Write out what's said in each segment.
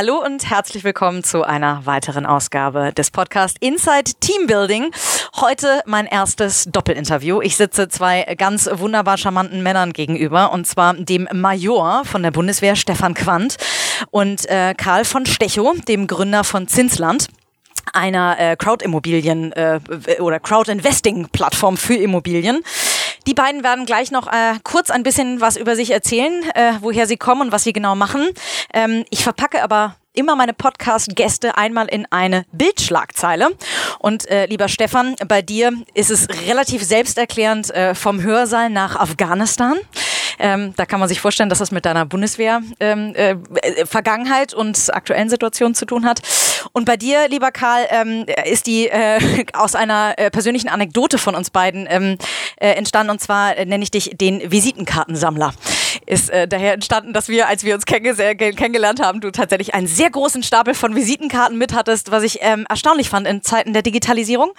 Hallo und herzlich willkommen zu einer weiteren Ausgabe des Podcasts Inside Teambuilding. Heute mein erstes Doppelinterview. Ich sitze zwei ganz wunderbar charmanten Männern gegenüber und zwar dem Major von der Bundeswehr Stefan Quandt und äh, Karl von Stechow, dem Gründer von Zinsland einer äh, Crowd-Immobilien äh, oder Crowd-Investing-Plattform für Immobilien. Die beiden werden gleich noch äh, kurz ein bisschen was über sich erzählen, äh, woher sie kommen und was sie genau machen. Ähm, ich verpacke aber immer meine Podcast-Gäste einmal in eine Bildschlagzeile. Und äh, lieber Stefan, bei dir ist es relativ selbsterklärend äh, vom Hörsaal nach Afghanistan. Ähm, da kann man sich vorstellen, dass das mit deiner Bundeswehr-Vergangenheit ähm, äh, und aktuellen Situation zu tun hat. Und bei dir, lieber Karl, ähm, ist die äh, aus einer äh, persönlichen Anekdote von uns beiden ähm, äh, entstanden. Und zwar äh, nenne ich dich den Visitenkartensammler. Ist äh, daher entstanden, dass wir, als wir uns kennengelernt haben, du tatsächlich einen sehr großen Stapel von Visitenkarten mit hattest, was ich ähm, erstaunlich fand in Zeiten der Digitalisierung.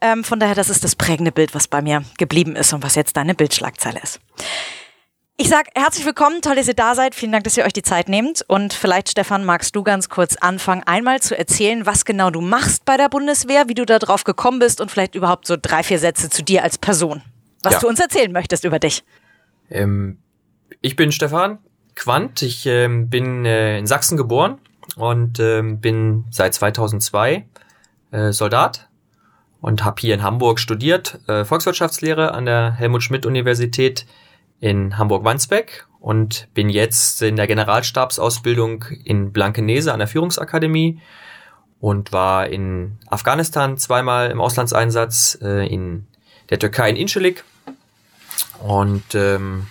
Ähm, von daher, das ist das prägende Bild, was bei mir geblieben ist und was jetzt deine Bildschlagzeile ist. Ich sag herzlich willkommen, toll, dass ihr da seid. Vielen Dank, dass ihr euch die Zeit nehmt. Und vielleicht, Stefan, magst du ganz kurz anfangen, einmal zu erzählen, was genau du machst bei der Bundeswehr, wie du da drauf gekommen bist und vielleicht überhaupt so drei, vier Sätze zu dir als Person, was ja. du uns erzählen möchtest über dich. Ähm, ich bin Stefan Quandt. Ich ähm, bin äh, in Sachsen geboren und ähm, bin seit 2002 äh, Soldat und habe hier in Hamburg studiert, äh, Volkswirtschaftslehre an der Helmut Schmidt Universität in Hamburg-Wandsbek und bin jetzt in der Generalstabsausbildung in Blankenese an der Führungsakademie und war in Afghanistan zweimal im Auslandseinsatz, äh, in der Türkei in Incelik und ähm,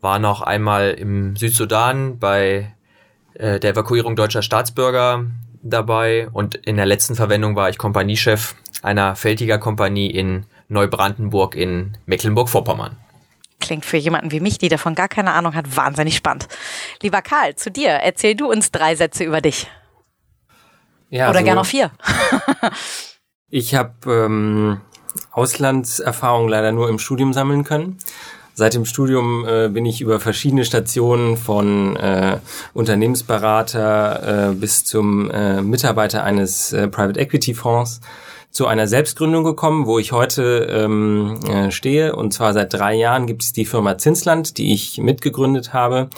war noch einmal im Südsudan bei äh, der Evakuierung deutscher Staatsbürger dabei und in der letzten Verwendung war ich Kompaniechef einer Feldjägerkompanie in Neubrandenburg in Mecklenburg-Vorpommern. Klingt für jemanden wie mich, die davon gar keine Ahnung hat, wahnsinnig spannend. Lieber Karl, zu dir. Erzähl du uns drei Sätze über dich. Ja, Oder also, gerne noch vier. ich habe ähm, Auslandserfahrung leider nur im Studium sammeln können. Seit dem Studium äh, bin ich über verschiedene Stationen von äh, Unternehmensberater äh, bis zum äh, Mitarbeiter eines äh, Private Equity Fonds zu einer Selbstgründung gekommen, wo ich heute ähm, äh, stehe. Und zwar seit drei Jahren gibt es die Firma Zinsland, die ich mitgegründet habe.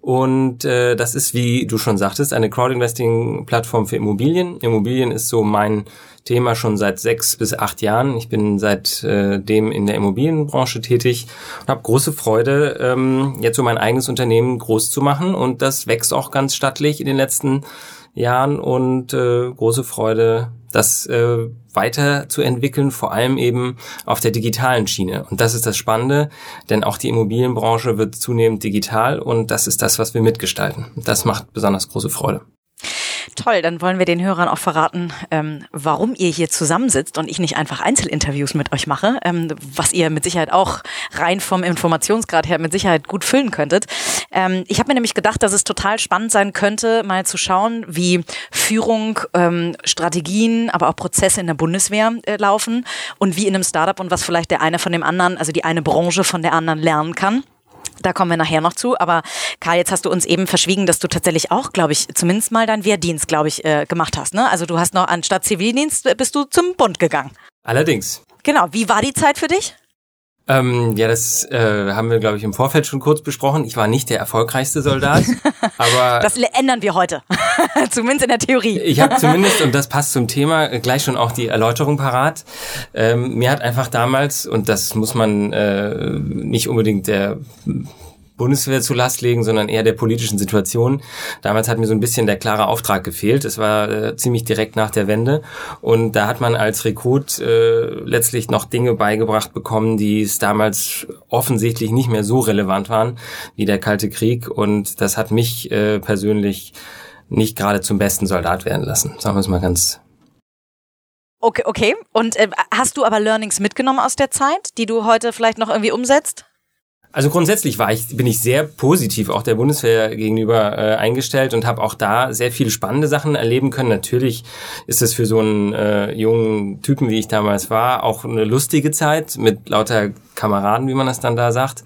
Und äh, das ist, wie du schon sagtest, eine Crowdinvesting-Plattform für Immobilien. Immobilien ist so mein Thema schon seit sechs bis acht Jahren. Ich bin seitdem äh, in der Immobilienbranche tätig und habe große Freude, ähm, jetzt so mein eigenes Unternehmen groß zu machen. Und das wächst auch ganz stattlich in den letzten Jahren und äh, große Freude, das äh, weiterzuentwickeln, vor allem eben auf der digitalen Schiene. Und das ist das Spannende, denn auch die Immobilienbranche wird zunehmend digital und das ist das, was wir mitgestalten. Das macht besonders große Freude. Toll, dann wollen wir den Hörern auch verraten, ähm, warum ihr hier zusammensitzt und ich nicht einfach Einzelinterviews mit euch mache, ähm, was ihr mit Sicherheit auch rein vom Informationsgrad her mit Sicherheit gut füllen könntet. Ähm, ich habe mir nämlich gedacht, dass es total spannend sein könnte, mal zu schauen, wie Führung, ähm, Strategien, aber auch Prozesse in der Bundeswehr äh, laufen und wie in einem Startup und was vielleicht der eine von dem anderen, also die eine Branche von der anderen lernen kann. Da kommen wir nachher noch zu. Aber Karl, jetzt hast du uns eben verschwiegen, dass du tatsächlich auch, glaube ich, zumindest mal deinen Wehrdienst, glaube ich, äh, gemacht hast. Ne? Also du hast noch anstatt Zivildienst äh, bist du zum Bund gegangen. Allerdings. Genau. Wie war die Zeit für dich? Ähm, ja, das äh, haben wir, glaube ich, im Vorfeld schon kurz besprochen. Ich war nicht der erfolgreichste Soldat, aber das ändern wir heute, zumindest in der Theorie. ich habe zumindest und das passt zum Thema äh, gleich schon auch die Erläuterung parat. Ähm, mir hat einfach damals und das muss man äh, nicht unbedingt der Bundeswehr zu Last legen, sondern eher der politischen Situation. Damals hat mir so ein bisschen der klare Auftrag gefehlt. Es war äh, ziemlich direkt nach der Wende und da hat man als Rekrut äh, letztlich noch Dinge beigebracht bekommen, die es damals offensichtlich nicht mehr so relevant waren wie der Kalte Krieg und das hat mich äh, persönlich nicht gerade zum besten Soldat werden lassen. Sagen wir es mal ganz Okay, okay. Und äh, hast du aber Learnings mitgenommen aus der Zeit, die du heute vielleicht noch irgendwie umsetzt? Also grundsätzlich war ich, bin ich sehr positiv auch der Bundeswehr gegenüber äh, eingestellt und habe auch da sehr viele spannende Sachen erleben können. Natürlich ist es für so einen äh, jungen Typen, wie ich damals war, auch eine lustige Zeit mit lauter Kameraden, wie man das dann da sagt.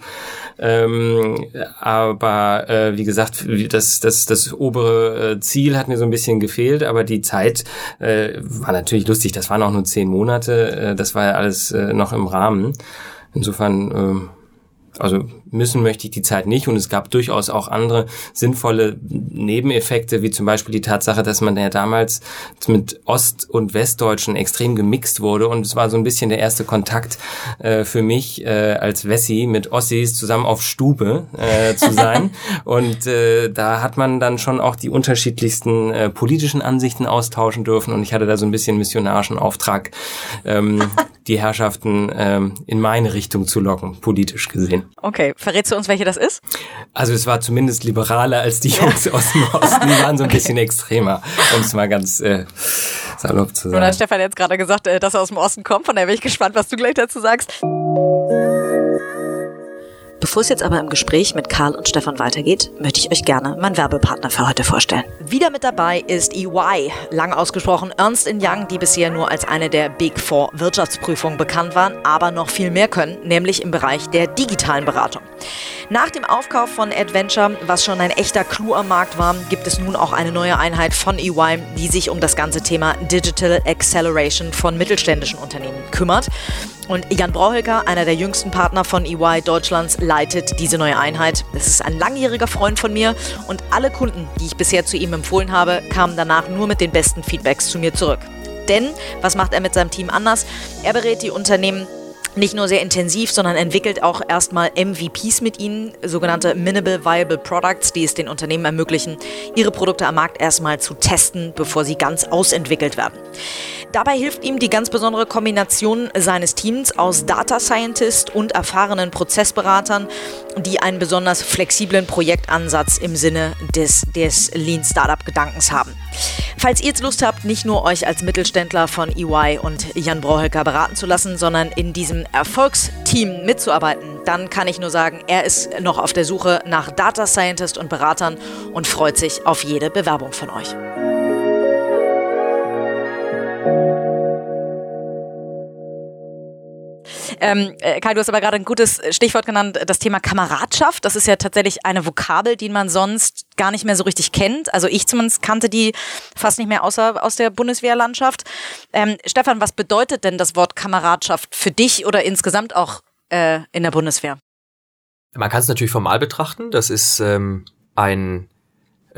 Ähm, aber äh, wie gesagt, das, das, das obere äh, Ziel hat mir so ein bisschen gefehlt, aber die Zeit äh, war natürlich lustig. Das waren auch nur zehn Monate. Äh, das war ja alles äh, noch im Rahmen. Insofern äh, also müssen möchte ich die Zeit nicht. Und es gab durchaus auch andere sinnvolle Nebeneffekte, wie zum Beispiel die Tatsache, dass man ja damals mit Ost- und Westdeutschen extrem gemixt wurde. Und es war so ein bisschen der erste Kontakt äh, für mich äh, als Wessi mit Ossis zusammen auf Stube äh, zu sein. Und äh, da hat man dann schon auch die unterschiedlichsten äh, politischen Ansichten austauschen dürfen. Und ich hatte da so ein bisschen missionarischen Auftrag, ähm, die Herrschaften ähm, in meine Richtung zu locken, politisch gesehen. Okay, verrätst du uns, welche das ist? Also es war zumindest liberaler als die Jungs ja. aus dem Osten. Die waren so ein okay. bisschen extremer, um es mal ganz äh, salopp zu sagen. Und hat Stefan jetzt gerade gesagt, äh, dass er aus dem Osten kommt. Von daher bin ich gespannt, was du gleich dazu sagst. Bevor es jetzt aber im Gespräch mit Karl und Stefan weitergeht, möchte ich euch gerne meinen Werbepartner für heute vorstellen. Wieder mit dabei ist EY, lang ausgesprochen Ernst Young, die bisher nur als eine der Big Four Wirtschaftsprüfungen bekannt waren, aber noch viel mehr können, nämlich im Bereich der digitalen Beratung. Nach dem Aufkauf von Adventure, was schon ein echter Clou am Markt war, gibt es nun auch eine neue Einheit von EY, die sich um das ganze Thema Digital Acceleration von mittelständischen Unternehmen kümmert. Und Jan Brauhilker, einer der jüngsten Partner von EY Deutschlands, leitet diese neue Einheit. Es ist ein langjähriger Freund von mir und alle Kunden, die ich bisher zu ihm empfohlen habe, kamen danach nur mit den besten Feedbacks zu mir zurück. Denn, was macht er mit seinem Team anders? Er berät die Unternehmen nicht nur sehr intensiv, sondern entwickelt auch erstmal MVPs mit ihnen, sogenannte Minimal Viable Products, die es den Unternehmen ermöglichen, ihre Produkte am Markt erstmal zu testen, bevor sie ganz ausentwickelt werden. Dabei hilft ihm die ganz besondere Kombination seines Teams aus Data Scientist und erfahrenen Prozessberatern, die einen besonders flexiblen Projektansatz im Sinne des, des Lean Startup Gedankens haben. Falls ihr jetzt Lust habt, nicht nur euch als Mittelständler von EY und Jan Brauhölker beraten zu lassen, sondern in diesem Erfolgsteam mitzuarbeiten, dann kann ich nur sagen, er ist noch auf der Suche nach Data Scientist und Beratern und freut sich auf jede Bewerbung von euch. Ähm, äh, Kai, du hast aber gerade ein gutes Stichwort genannt, das Thema Kameradschaft. Das ist ja tatsächlich eine Vokabel, die man sonst gar nicht mehr so richtig kennt. Also ich zumindest kannte die fast nicht mehr außer aus der Bundeswehrlandschaft. Ähm, Stefan, was bedeutet denn das Wort Kameradschaft für dich oder insgesamt auch äh, in der Bundeswehr? Man kann es natürlich formal betrachten. Das ist ähm, ein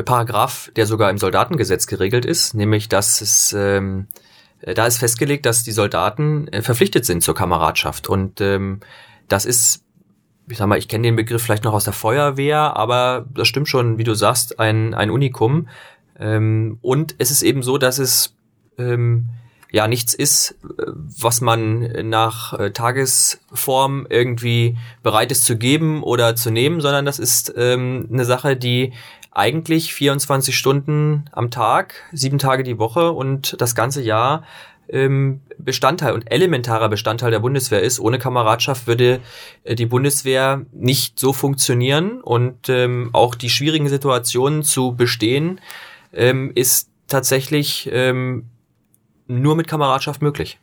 Paragraph, der sogar im Soldatengesetz geregelt ist, nämlich dass es ähm, äh, da ist festgelegt, dass die Soldaten äh, verpflichtet sind zur Kameradschaft. Und ähm, das ist, ich sag mal, ich kenne den Begriff vielleicht noch aus der Feuerwehr, aber das stimmt schon, wie du sagst, ein, ein Unikum. Ähm, und es ist eben so, dass es ähm, ja nichts ist, äh, was man nach äh, Tagesform irgendwie bereit ist zu geben oder zu nehmen, sondern das ist ähm, eine Sache, die eigentlich 24 Stunden am Tag, sieben Tage die Woche und das ganze Jahr ähm, Bestandteil und elementarer Bestandteil der Bundeswehr ist. Ohne Kameradschaft würde äh, die Bundeswehr nicht so funktionieren und ähm, auch die schwierigen Situationen zu bestehen ähm, ist tatsächlich ähm, nur mit Kameradschaft möglich.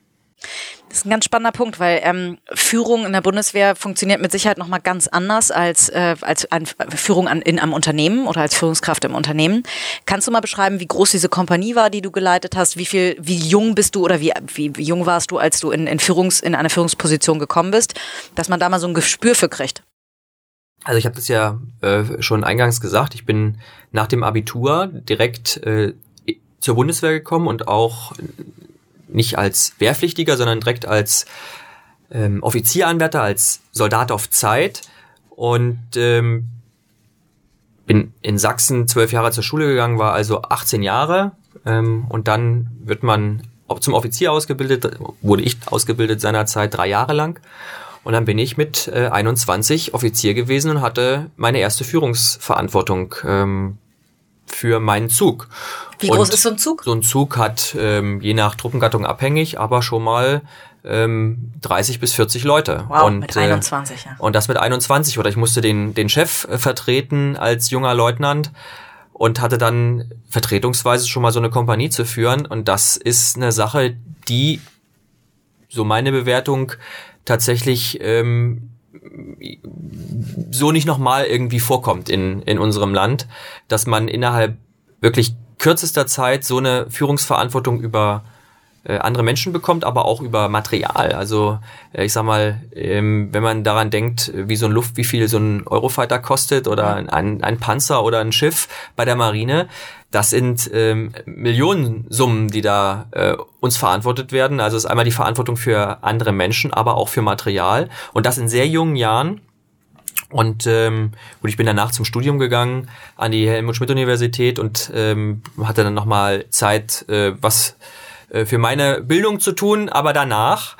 Das ist ein ganz spannender Punkt, weil ähm, Führung in der Bundeswehr funktioniert mit Sicherheit nochmal ganz anders als, äh, als an, Führung an, in einem Unternehmen oder als Führungskraft im Unternehmen. Kannst du mal beschreiben, wie groß diese Kompanie war, die du geleitet hast? Wie viel, wie jung bist du oder wie, wie, wie jung warst du, als du in, in, Führungs, in eine Führungsposition gekommen bist, dass man da mal so ein Gespür für kriegt? Also ich habe das ja äh, schon eingangs gesagt. Ich bin nach dem Abitur direkt äh, zur Bundeswehr gekommen und auch nicht als Wehrpflichtiger, sondern direkt als ähm, Offizieranwärter, als Soldat auf Zeit. Und ähm, bin in Sachsen zwölf Jahre zur Schule gegangen, war also 18 Jahre ähm, und dann wird man zum Offizier ausgebildet, wurde ich ausgebildet seinerzeit drei Jahre lang. Und dann bin ich mit äh, 21 Offizier gewesen und hatte meine erste Führungsverantwortung ähm, für meinen Zug. Wie groß ist so ein Zug? So ein Zug hat ähm, je nach Truppengattung abhängig, aber schon mal ähm, 30 bis 40 Leute. Wow, und, mit 21, äh, ja. Und das mit 21. Oder ich musste den, den Chef äh, vertreten als junger Leutnant und hatte dann vertretungsweise schon mal so eine Kompanie zu führen. Und das ist eine Sache, die, so meine Bewertung, tatsächlich ähm, so nicht nochmal irgendwie vorkommt in, in unserem Land, dass man innerhalb wirklich kürzester Zeit so eine Führungsverantwortung über äh, andere Menschen bekommt, aber auch über Material. Also äh, ich sag mal, ähm, wenn man daran denkt, wie so ein Luft, wie viel so ein Eurofighter kostet oder ein, ein Panzer oder ein Schiff bei der Marine, das sind ähm, Millionensummen, die da äh, uns verantwortet werden. Also es ist einmal die Verantwortung für andere Menschen, aber auch für Material. Und das in sehr jungen Jahren. Und ähm, gut, ich bin danach zum Studium gegangen an die Helmut-Schmidt-Universität und ähm, hatte dann nochmal Zeit, äh, was äh, für meine Bildung zu tun, aber danach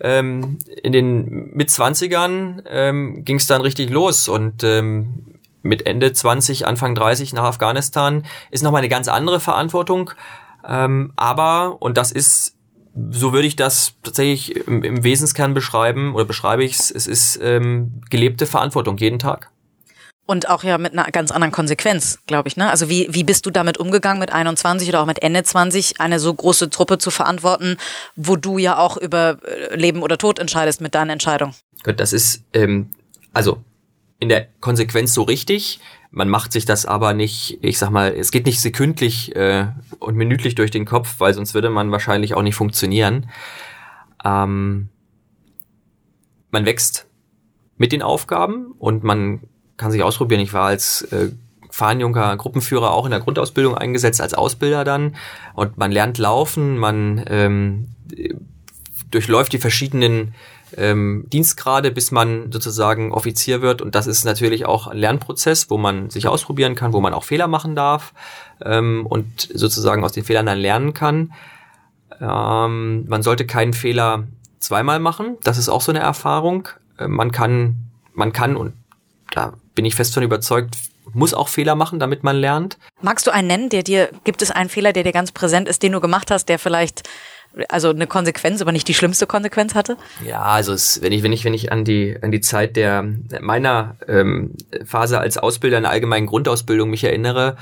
ähm, in den Mitzwanzigern ähm, ging es dann richtig los und ähm, mit Ende 20, Anfang 30 nach Afghanistan ist nochmal eine ganz andere Verantwortung. Ähm, aber, und das ist, so würde ich das tatsächlich im, im Wesenskern beschreiben oder beschreibe ich es, es ist ähm, gelebte Verantwortung jeden Tag. Und auch ja mit einer ganz anderen Konsequenz, glaube ich. Ne? Also wie, wie bist du damit umgegangen, mit 21 oder auch mit Ende 20 eine so große Truppe zu verantworten, wo du ja auch über äh, Leben oder Tod entscheidest mit deiner Entscheidung? Gut, das ist, ähm, also in der Konsequenz so richtig. Man macht sich das aber nicht, ich sag mal, es geht nicht sekündlich äh, und minütlich durch den Kopf, weil sonst würde man wahrscheinlich auch nicht funktionieren. Ähm, man wächst mit den Aufgaben und man kann sich ausprobieren. Ich war als äh, Fahnenjunker Gruppenführer auch in der Grundausbildung eingesetzt, als Ausbilder dann. Und man lernt laufen, man ähm, durchläuft die verschiedenen ähm, Dienstgrade, bis man sozusagen Offizier wird. Und das ist natürlich auch ein Lernprozess, wo man sich ausprobieren kann, wo man auch Fehler machen darf ähm, und sozusagen aus den Fehlern dann lernen kann. Ähm, man sollte keinen Fehler zweimal machen. Das ist auch so eine Erfahrung. Äh, man kann, man kann und da bin ich fest von überzeugt, muss auch Fehler machen, damit man lernt. Magst du einen nennen, der dir, gibt es einen Fehler, der dir ganz präsent ist, den du gemacht hast, der vielleicht also eine Konsequenz, aber nicht die schlimmste Konsequenz hatte? Ja, also es, wenn ich wenn ich wenn ich an die an die Zeit der meiner ähm, Phase als Ausbilder in der allgemeinen Grundausbildung mich erinnere,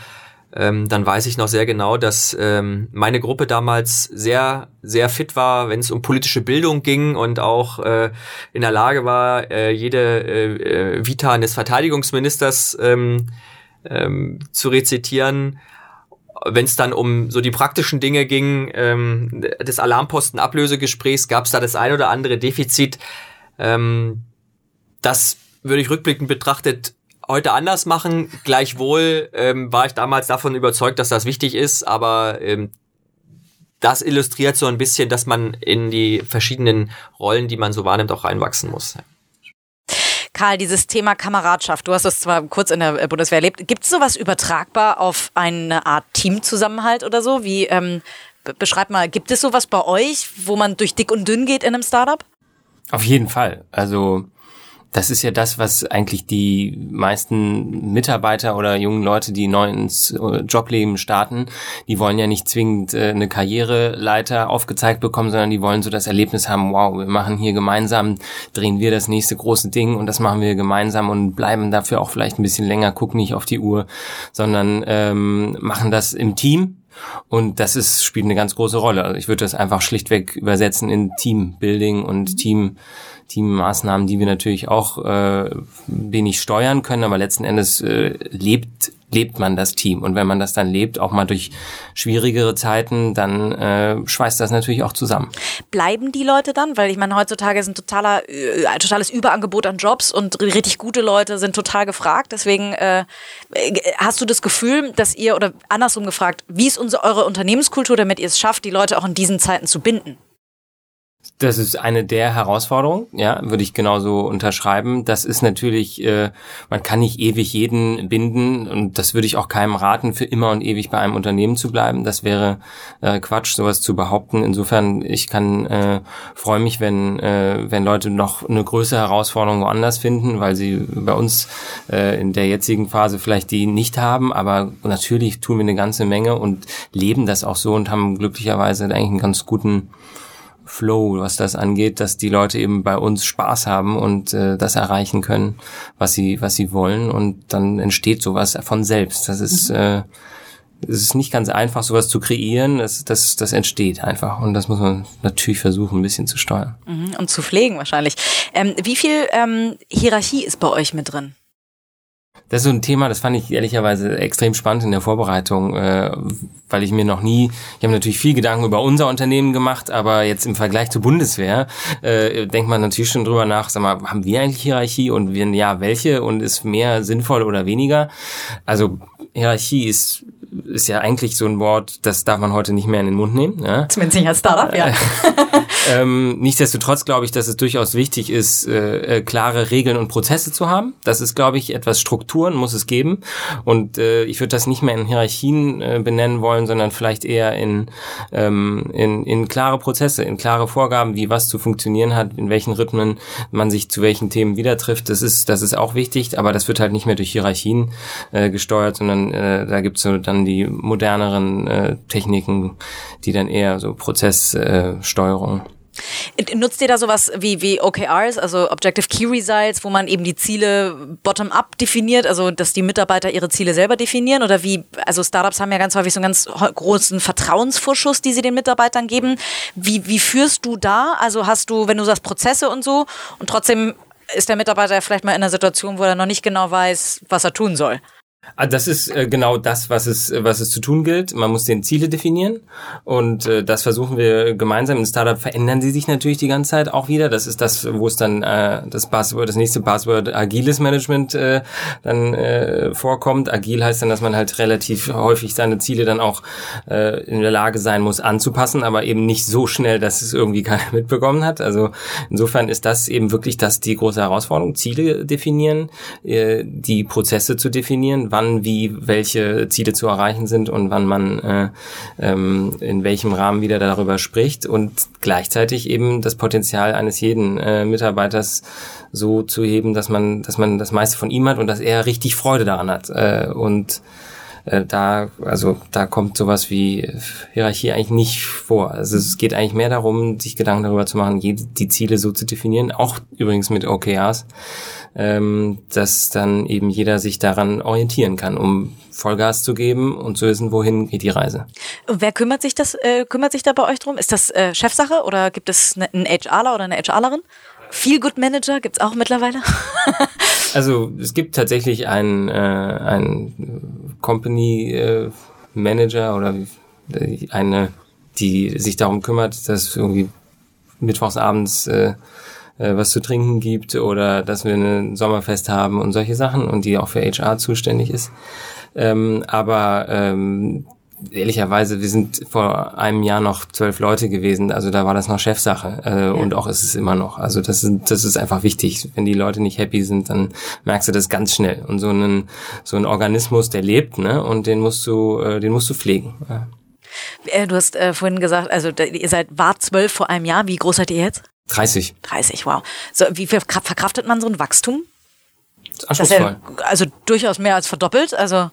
ähm, dann weiß ich noch sehr genau, dass ähm, meine Gruppe damals sehr, sehr fit war, wenn es um politische Bildung ging und auch äh, in der Lage war, äh, jede äh, äh Vita eines Verteidigungsministers ähm, ähm, zu rezitieren. Wenn es dann um so die praktischen Dinge ging, ähm, des Alarmposten-Ablösegesprächs, gab es da das ein oder andere Defizit. Ähm, das würde ich rückblickend betrachtet heute anders machen. Gleichwohl ähm, war ich damals davon überzeugt, dass das wichtig ist, aber ähm, das illustriert so ein bisschen, dass man in die verschiedenen Rollen, die man so wahrnimmt, auch reinwachsen muss. Karl, dieses Thema Kameradschaft, du hast das zwar kurz in der Bundeswehr erlebt. Gibt es sowas übertragbar auf eine Art Teamzusammenhalt oder so? Wie ähm, beschreib mal, gibt es sowas bei euch, wo man durch dick und dünn geht in einem Startup? Auf jeden Fall. Also das ist ja das, was eigentlich die meisten Mitarbeiter oder jungen Leute, die neu ins äh, Jobleben starten, die wollen ja nicht zwingend äh, eine Karriereleiter aufgezeigt bekommen, sondern die wollen so das Erlebnis haben, wow, wir machen hier gemeinsam, drehen wir das nächste große Ding und das machen wir gemeinsam und bleiben dafür auch vielleicht ein bisschen länger, gucken nicht auf die Uhr, sondern ähm, machen das im Team und das ist, spielt eine ganz große Rolle. Also ich würde das einfach schlichtweg übersetzen in Teambuilding und Team Teammaßnahmen, die wir natürlich auch äh, wenig steuern können, aber letzten Endes äh, lebt lebt man das Team und wenn man das dann lebt, auch mal durch schwierigere Zeiten, dann äh, schweißt das natürlich auch zusammen. Bleiben die Leute dann, weil ich meine heutzutage ist ein totaler äh, ein totales Überangebot an Jobs und richtig gute Leute sind total gefragt. Deswegen äh, hast du das Gefühl, dass ihr oder andersrum gefragt, wie ist unsere eure Unternehmenskultur, damit ihr es schafft, die Leute auch in diesen Zeiten zu binden? Das ist eine der Herausforderungen, ja, würde ich genauso unterschreiben. Das ist natürlich, äh, man kann nicht ewig jeden binden und das würde ich auch keinem raten, für immer und ewig bei einem Unternehmen zu bleiben. Das wäre äh, Quatsch, sowas zu behaupten. Insofern, ich kann äh, freue mich, wenn äh, wenn Leute noch eine größere Herausforderung woanders finden, weil sie bei uns äh, in der jetzigen Phase vielleicht die nicht haben. Aber natürlich tun wir eine ganze Menge und leben das auch so und haben glücklicherweise eigentlich einen ganz guten Flow, was das angeht, dass die Leute eben bei uns Spaß haben und äh, das erreichen können, was sie, was sie wollen. Und dann entsteht sowas von selbst. Das ist, mhm. äh, es ist nicht ganz einfach, sowas zu kreieren. Das, das, das entsteht einfach. Und das muss man natürlich versuchen, ein bisschen zu steuern. Mhm. Und zu pflegen wahrscheinlich. Ähm, wie viel ähm, Hierarchie ist bei euch mit drin? Das ist so ein Thema, das fand ich ehrlicherweise extrem spannend in der Vorbereitung, äh, weil ich mir noch nie, ich habe natürlich viel Gedanken über unser Unternehmen gemacht, aber jetzt im Vergleich zur Bundeswehr äh, denkt man natürlich schon drüber nach, sag mal, haben wir eigentlich Hierarchie und wenn ja, welche und ist mehr sinnvoll oder weniger? Also Hierarchie ist ist ja eigentlich so ein Wort, das darf man heute nicht mehr in den Mund nehmen. Ja? Zumindest nicht als Startup, ja. ähm, nichtsdestotrotz glaube ich, dass es durchaus wichtig ist, äh, äh, klare Regeln und Prozesse zu haben. Das ist, glaube ich, etwas Strukturen muss es geben. Und äh, ich würde das nicht mehr in Hierarchien äh, benennen wollen, sondern vielleicht eher in, ähm, in, in klare Prozesse, in klare Vorgaben, wie was zu funktionieren hat, in welchen Rhythmen man sich zu welchen Themen wieder trifft. Das ist, das ist auch wichtig, aber das wird halt nicht mehr durch Hierarchien äh, gesteuert, sondern äh, da gibt es so dann die moderneren äh, Techniken, die dann eher so Prozesssteuerung. Äh, Nutzt ihr da sowas wie, wie OKRs, also Objective Key Results, wo man eben die Ziele bottom-up definiert, also dass die Mitarbeiter ihre Ziele selber definieren? Oder wie, also Startups haben ja ganz häufig so einen ganz großen Vertrauensvorschuss, die sie den Mitarbeitern geben. Wie, wie führst du da? Also hast du, wenn du sagst Prozesse und so, und trotzdem ist der Mitarbeiter vielleicht mal in einer Situation, wo er noch nicht genau weiß, was er tun soll? Ah, das ist äh, genau das, was es, was es zu tun gilt. Man muss den Ziele definieren und äh, das versuchen wir gemeinsam. Im Startup verändern sie sich natürlich die ganze Zeit auch wieder. Das ist das, wo es dann äh, das Buzzword, das nächste Buzzword agiles Management äh, dann äh, vorkommt. Agil heißt dann, dass man halt relativ häufig seine Ziele dann auch äh, in der Lage sein muss anzupassen, aber eben nicht so schnell, dass es irgendwie keiner mitbekommen hat. Also insofern ist das eben wirklich das die große Herausforderung: Ziele definieren, äh, die Prozesse zu definieren wann wie welche Ziele zu erreichen sind und wann man äh, ähm, in welchem Rahmen wieder darüber spricht und gleichzeitig eben das Potenzial eines jeden äh, Mitarbeiters so zu heben, dass man, dass man das meiste von ihm hat und dass er richtig Freude daran hat. Äh, und äh, da, also da kommt sowas wie Hierarchie eigentlich nicht vor. Also es geht eigentlich mehr darum, sich Gedanken darüber zu machen, die Ziele so zu definieren, auch übrigens mit OKRs, ähm, dass dann eben jeder sich daran orientieren kann, um Vollgas zu geben und zu wissen, wohin geht die Reise. Wer kümmert sich das, äh, kümmert sich da bei euch drum? Ist das äh, Chefsache oder gibt es ne, einen HRler oder eine HRlerin? Feel Good Manager gibt's auch mittlerweile? also es gibt tatsächlich einen, äh, einen Company äh, Manager oder eine, die sich darum kümmert, dass irgendwie mittwochs abends äh, äh, was zu trinken gibt oder dass wir ein Sommerfest haben und solche Sachen und die auch für HR zuständig ist. Ähm, aber ähm, ehrlicherweise, wir sind vor einem Jahr noch zwölf Leute gewesen, also da war das noch Chefsache äh, ja. und auch ist es immer noch. Also das ist, das ist einfach wichtig. Wenn die Leute nicht happy sind, dann merkst du das ganz schnell. Und so ein so ein Organismus, der lebt, ne, und den musst du, äh, den musst du pflegen. Ja. Äh, du hast äh, vorhin gesagt, also ihr seid war zwölf vor einem Jahr. Wie groß seid ihr jetzt? 30. 30, wow. So, wie verkraftet man so ein Wachstum? Anspruchsvoll. Ja, also durchaus mehr als verdoppelt. Also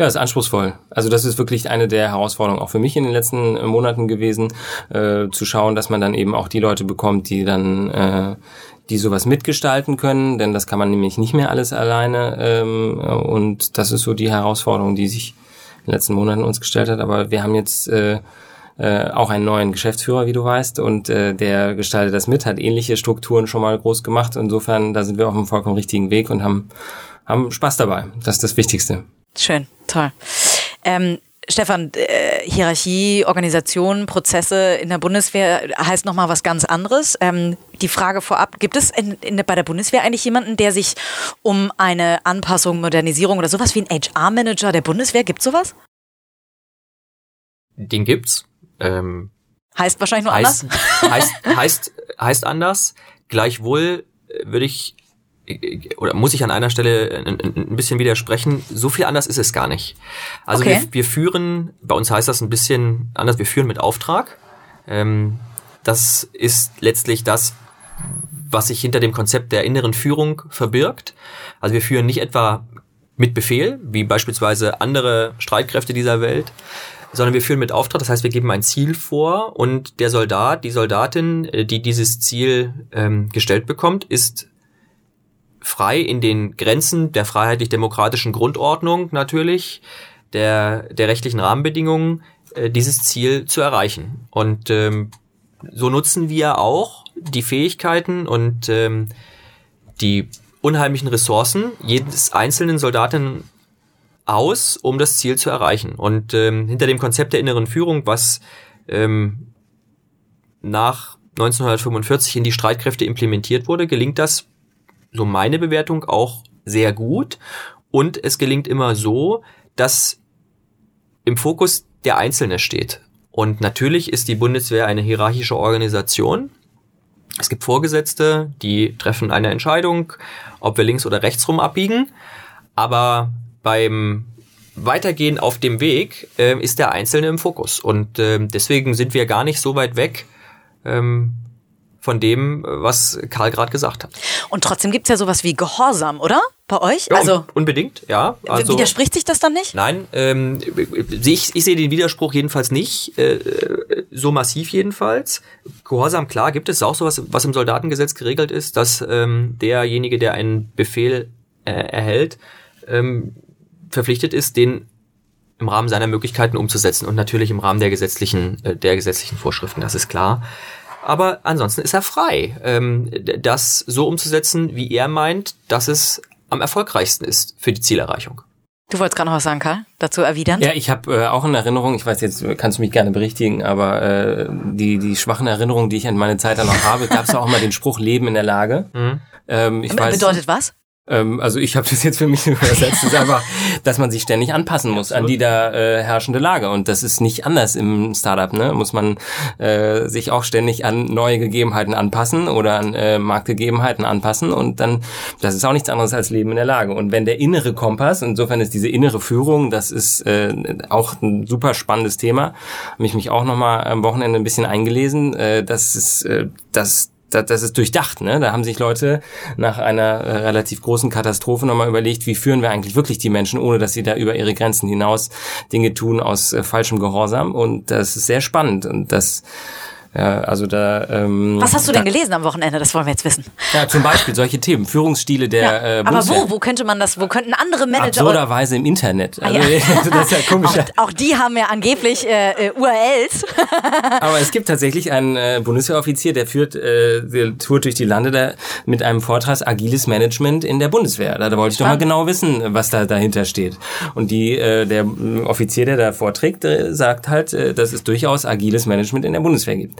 ja, ist anspruchsvoll. Also das ist wirklich eine der Herausforderungen auch für mich in den letzten äh, Monaten gewesen, äh, zu schauen, dass man dann eben auch die Leute bekommt, die dann äh, die sowas mitgestalten können, denn das kann man nämlich nicht mehr alles alleine. Ähm, und das ist so die Herausforderung, die sich in den letzten Monaten uns gestellt hat. Aber wir haben jetzt äh, äh, auch einen neuen Geschäftsführer, wie du weißt, und äh, der gestaltet das mit, hat ähnliche Strukturen schon mal groß gemacht. Insofern, da sind wir auf einem vollkommen richtigen Weg und haben, haben Spaß dabei. Das ist das Wichtigste. Schön, toll. Ähm, Stefan, äh, Hierarchie, Organisation, Prozesse in der Bundeswehr heißt nochmal was ganz anderes. Ähm, die Frage vorab, gibt es in, in, bei der Bundeswehr eigentlich jemanden, der sich um eine Anpassung, Modernisierung oder sowas wie ein HR-Manager der Bundeswehr, gibt sowas? Den gibt's. Ähm, Heißt wahrscheinlich nur heißt, anders? heißt, heißt, heißt anders. Gleichwohl äh, würde ich oder muss ich an einer Stelle ein, ein, bisschen widersprechen, so viel anders ist es gar nicht. Also Okay. wir, wir führen, bei uns heißt das ein bisschen anders, wir führen mit Auftrag. Ähm, das ist letztlich das, was sich hinter dem Konzept der inneren Führung verbirgt. Also wir führen nicht etwa mit Befehl, wie beispielsweise andere Streitkräfte dieser Welt, sondern wir führen mit Auftrag. Das heißt, wir geben ein Ziel vor und der Soldat, die Soldatin, äh, die dieses Ziel ähm, gestellt bekommt, ist frei in den Grenzen der freiheitlich-demokratischen Grundordnung natürlich, der, der rechtlichen Rahmenbedingungen, äh, dieses Ziel zu erreichen. Und ähm, so nutzen wir auch die Fähigkeiten und ähm, die unheimlichen Ressourcen jedes einzelnen Soldaten aus, um das Ziel zu erreichen. Und ähm, hinter dem Konzept der inneren Führung, was ähm, nach 1945 in die Streitkräfte implementiert wurde, gelingt das, so meine Bewertung, auch sehr gut. Und es gelingt immer so, dass im Fokus der Einzelne steht. Und natürlich ist die Bundeswehr eine hierarchische Organisation. Es gibt Vorgesetzte, die treffen eine Entscheidung, ob wir links oder rechts rum abbiegen. Aber beim Weitergehen auf dem Weg äh, ist der Einzelne im Fokus. Und ähm, deswegen sind wir gar nicht so weit weg ähm, von dem, was Karl gerade gesagt hat. Und trotzdem gibt's ja sowas wie Gehorsam, oder? Bei euch? Ja, also un- unbedingt, ja. Also, widerspricht sich das dann nicht? Nein, ähm, ich, ich sehe den Widerspruch jedenfalls nicht, äh, so massiv jedenfalls. Gehorsam, klar, gibt es auch sowas, was im Soldatengesetz geregelt ist, dass ähm, derjenige, der einen Befehl äh, erhält, ähm, verpflichtet ist, den im Rahmen seiner Möglichkeiten umzusetzen und natürlich im Rahmen der gesetzlichen, äh, der gesetzlichen Vorschriften, das ist klar. Aber ansonsten ist er frei, ähm, das so umzusetzen, wie er meint, dass es am erfolgreichsten ist für die Zielerreichung. Du wolltest gerade noch was sagen, Karl? Dazu erwidern? Ja, ich habe äh, auch in Erinnerung, ich weiß jetzt, kannst du mich gerne berichtigen, aber äh, die, die schwachen Erinnerungen, die ich an meine Zeit dann noch habe, gab es auch mal den Spruch Leben in der Lage. Mhm. Ähm, ich weiß, Bedeutet was? Ähm, also ich habe das jetzt für mich übersetzt, ist einfach, dass man sich ständig anpassen muss an die da äh, herrschende Lage. Und das ist nicht anders im Startup, ne? Muss man äh, sich auch ständig an neue Gegebenheiten anpassen oder an äh, Marktgegebenheiten anpassen. Und dann, das ist auch nichts anderes als Leben in der Lage. Und wenn der innere Kompass, insofern ist diese innere Führung, das ist äh, auch ein super spannendes Thema. Habe ich mich auch nochmal am Wochenende ein bisschen eingelesen. Äh, das ist äh, das das, das ist durchdacht, ne? Da haben sich Leute nach einer äh, relativ großen Katastrophe nochmal überlegt, wie führen wir eigentlich wirklich die Menschen, ohne dass sie da über ihre Grenzen hinaus Dinge tun aus äh, falschem Gehorsam. Und das ist sehr spannend. Und das, ja, also da. Ähm, Was hast du denn gelesen am Wochenende? Das wollen wir jetzt wissen. Ja, zum Beispiel solche Themen, Führungsstile der äh, Aber wo? Wo könnte man das, wo könnten andere Manager... Absurderweise im Internet. Also, Ah, ja. das ist ja komisch. Auch, auch die haben ja angeblich äh, äh, URLs. Aber es gibt tatsächlich einen äh, Bundeswehroffizier, der führt, äh, der tourt durch die Lande da mit einem Vortrag agiles Management in der Bundeswehr. Da, da wollte ich doch mal genau wissen, was da dahinter steht. Und die, äh, der äh, Offizier, der da vorträgt, äh, sagt halt, äh, dass es durchaus agiles Management in der Bundeswehr gibt.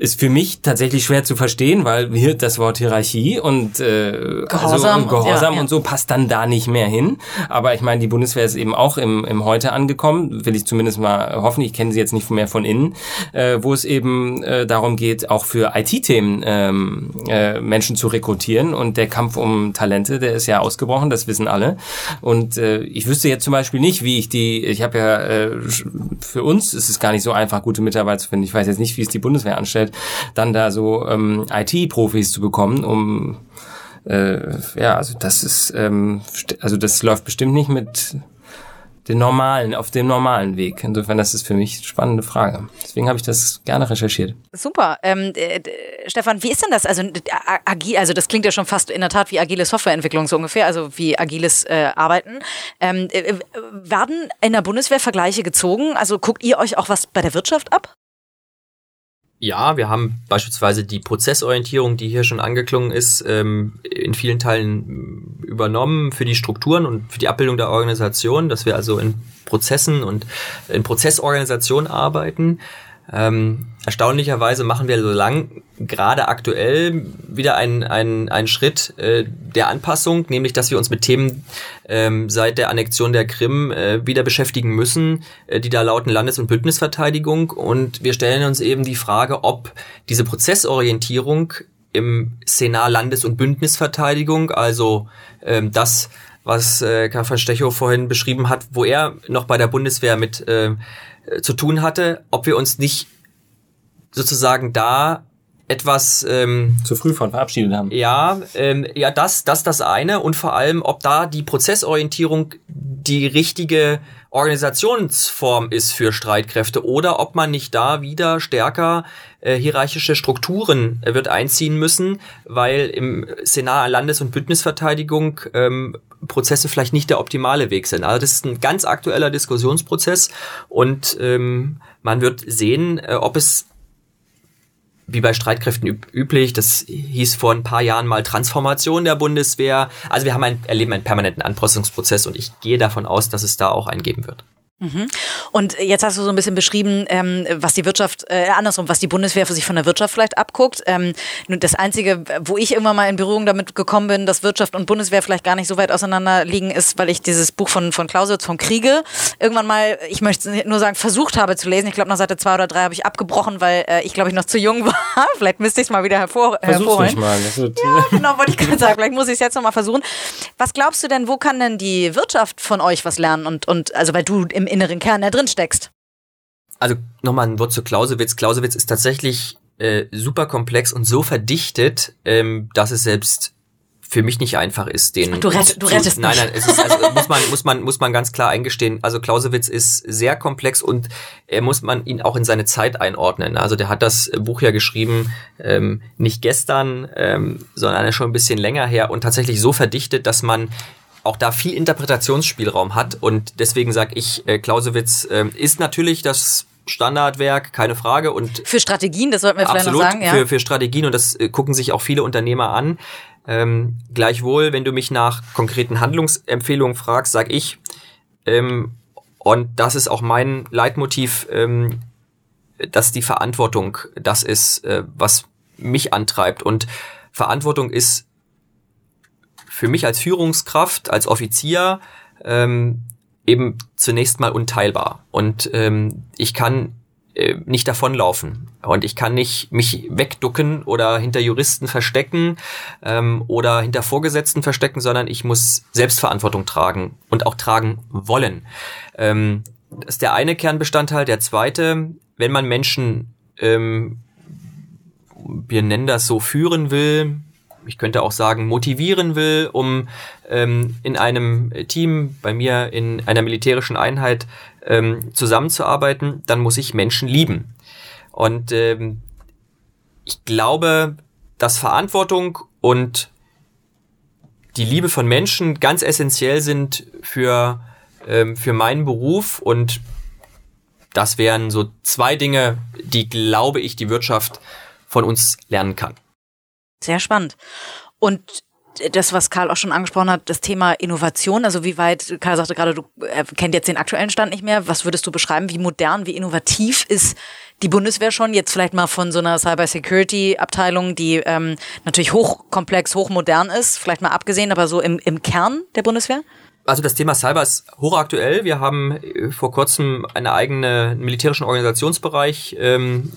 Ist für mich tatsächlich schwer zu verstehen, weil hier das Wort Hierarchie und äh, Gehorsam also, und- Gehorsam ja, ja. und so passt dann da nicht mehr hin. Aber ich meine, die Bundeswehr ist eben auch im, im Heute angekommen, will ich zumindest mal hoffen. Ich kenne sie jetzt nicht mehr von innen, äh, wo es eben äh, darum geht, auch für IT-Themen ähm, äh, Menschen zu rekrutieren. Und der Kampf um Talente, der ist ja ausgebrochen, das wissen alle. Und äh, ich wüsste jetzt zum Beispiel nicht, wie ich die, ich habe ja, äh, für uns ist es gar nicht so einfach, gute Mitarbeiter zu finden. Ich weiß jetzt nicht, wie es die Bundeswehr anstellt, dann da so ähm, IT-Profis zu bekommen, um äh, ja, also das ist, ähm, also das läuft bestimmt nicht mit den normalen, auf dem normalen Weg. Insofern, das ist für mich eine spannende Frage. Deswegen habe ich das gerne recherchiert. Super. Ähm, äh, Stefan, wie ist denn das? Also, agil, also das klingt ja schon fast in der Tat wie agile Softwareentwicklung so ungefähr, also wie agiles äh, Arbeiten. Ähm, äh, äh, werden in der Bundeswehr Vergleiche gezogen? Also guckt ihr euch auch was bei der Wirtschaft ab? Ja, wir haben beispielsweise die Prozessorientierung, die hier schon angeklungen ist, ähm, in vielen Teilen mm, übernommen für die Strukturen und für die Abbildung der Organisation, dass wir also in Prozessen und in Prozessorganisation arbeiten. Ähm, erstaunlicherweise machen wir so lang gerade aktuell wieder einen, einen, einen Schritt äh, der Anpassung, nämlich dass wir uns mit Themen ähm, seit der Annexion der Krim äh, wieder beschäftigen müssen, äh, die da lauten Landes- und Bündnisverteidigung. Und wir stellen uns eben die Frage, ob diese Prozessorientierung im Senat Landes- und Bündnisverteidigung, also ähm, das, was äh, Karl von Stechow vorhin beschrieben hat, wo er noch bei der Bundeswehr mit äh, zu tun hatte, ob wir uns nicht sozusagen da etwas ähm, zu früh von verabschiedet haben. Ja, ähm, ja, das, das das eine und vor allem, ob da die Prozessorientierung die richtige Organisationsform ist für Streitkräfte oder ob man nicht da wieder stärker äh, hierarchische Strukturen äh, wird einziehen müssen, weil im Senat Landes- und Bündnisverteidigung ähm, Prozesse vielleicht nicht der optimale Weg sind. Also das ist ein ganz aktueller Diskussionsprozess und ähm, man wird sehen, äh, ob es wie bei Streitkräften üb üblich, das hieß vor ein paar Jahren mal Transformation der Bundeswehr. Also wir haben ein, erleben einen permanenten Anpassungsprozess und ich gehe davon aus, dass es da auch einen geben wird. Mhm. Und jetzt hast du so ein bisschen beschrieben, ähm, was die Wirtschaft, äh, andersrum, was die Bundeswehr für sich von der Wirtschaft vielleicht abguckt. Ähm, nun das Einzige, wo ich irgendwann mal in Berührung damit gekommen bin, dass Wirtschaft und Bundeswehr vielleicht gar nicht so weit auseinander liegen, ist, weil ich dieses Buch von, von Clausewitz vom Kriege irgendwann mal, ich möchte nur sagen, versucht habe zu lesen. Ich glaube, nach Seite zwei oder drei habe ich abgebrochen, weil äh, ich, glaube ich, noch zu jung war. vielleicht müsste ich es mal wieder hervor, Versuch's hervorholen. nicht mal. Ja, genau, wollte ich gerade sagen. Vielleicht muss ich es jetzt nochmal versuchen. Was glaubst du denn, wo kann denn die Wirtschaft von euch was lernen? Und, und also weil du im inneren Kern da drin steckst. Also nochmal ein Wort zu Clausewitz. Clausewitz ist tatsächlich äh, super komplex und so verdichtet, ähm, dass es selbst für mich nicht einfach ist, den. Du rett- du zu- rettest Nein, mich. nein, es ist, also muss man, muss man, muss man ganz klar eingestehen. Also Clausewitz ist sehr komplex und er muss man ihn auch in seine Zeit einordnen. Also der hat das Buch ja geschrieben, ähm, nicht gestern, ähm, sondern schon ein bisschen länger her und tatsächlich so verdichtet, dass man auch da viel Interpretationsspielraum hat und deswegen sage ich, äh, Clausewitz ähm, ist natürlich das Standardwerk, keine Frage und Für Strategien, das sollten wir vielleicht absolut noch sagen. Ja. für, für Strategien und das äh, gucken sich auch viele Unternehmer an. Ähm, gleichwohl, wenn du mich nach konkreten Handlungsempfehlungen fragst, sag ich, ähm, und das ist auch mein Leitmotiv, ähm, dass die Verantwortung das ist, äh, was mich antreibt. Und Verantwortung ist für mich als Führungskraft, als Offizier ähm, eben zunächst mal unteilbar. Und ähm, ich kann äh, nicht davonlaufen. Und ich kann nicht mich wegducken oder hinter Juristen verstecken ähm, oder hinter Vorgesetzten verstecken, sondern ich muss Selbstverantwortung tragen und auch tragen wollen. Ähm, das ist der eine Kernbestandteil. Der zweite, wenn man Menschen, ähm, wir nennen das so, führen will, ich könnte auch sagen, motivieren will, um ähm, in einem Team, bei mir in einer militärischen Einheit ähm, zusammenzuarbeiten, dann muss ich Menschen lieben. Und ähm, ich glaube, dass Verantwortung und die Liebe von Menschen ganz essentiell sind für, ähm, für meinen Beruf und das wären so zwei Dinge, die, glaube ich, die Wirtschaft von uns lernen kann. Sehr spannend. Und das, was Karl auch schon angesprochen hat, das Thema Innovation, also wie weit, Karl sagte gerade, du kennt jetzt den aktuellen Stand nicht mehr. Was würdest du beschreiben? Wie modern, wie innovativ ist die Bundeswehr schon? Jetzt vielleicht mal von so einer Cyber-Security-Abteilung, die ähm, natürlich hochkomplex, hochmodern ist, vielleicht mal abgesehen, aber so im, im Kern der Bundeswehr? Also das Thema Cyber ist hochaktuell. Wir haben äh, vor kurzem einen eigenen militärischen Organisationsbereich ähm,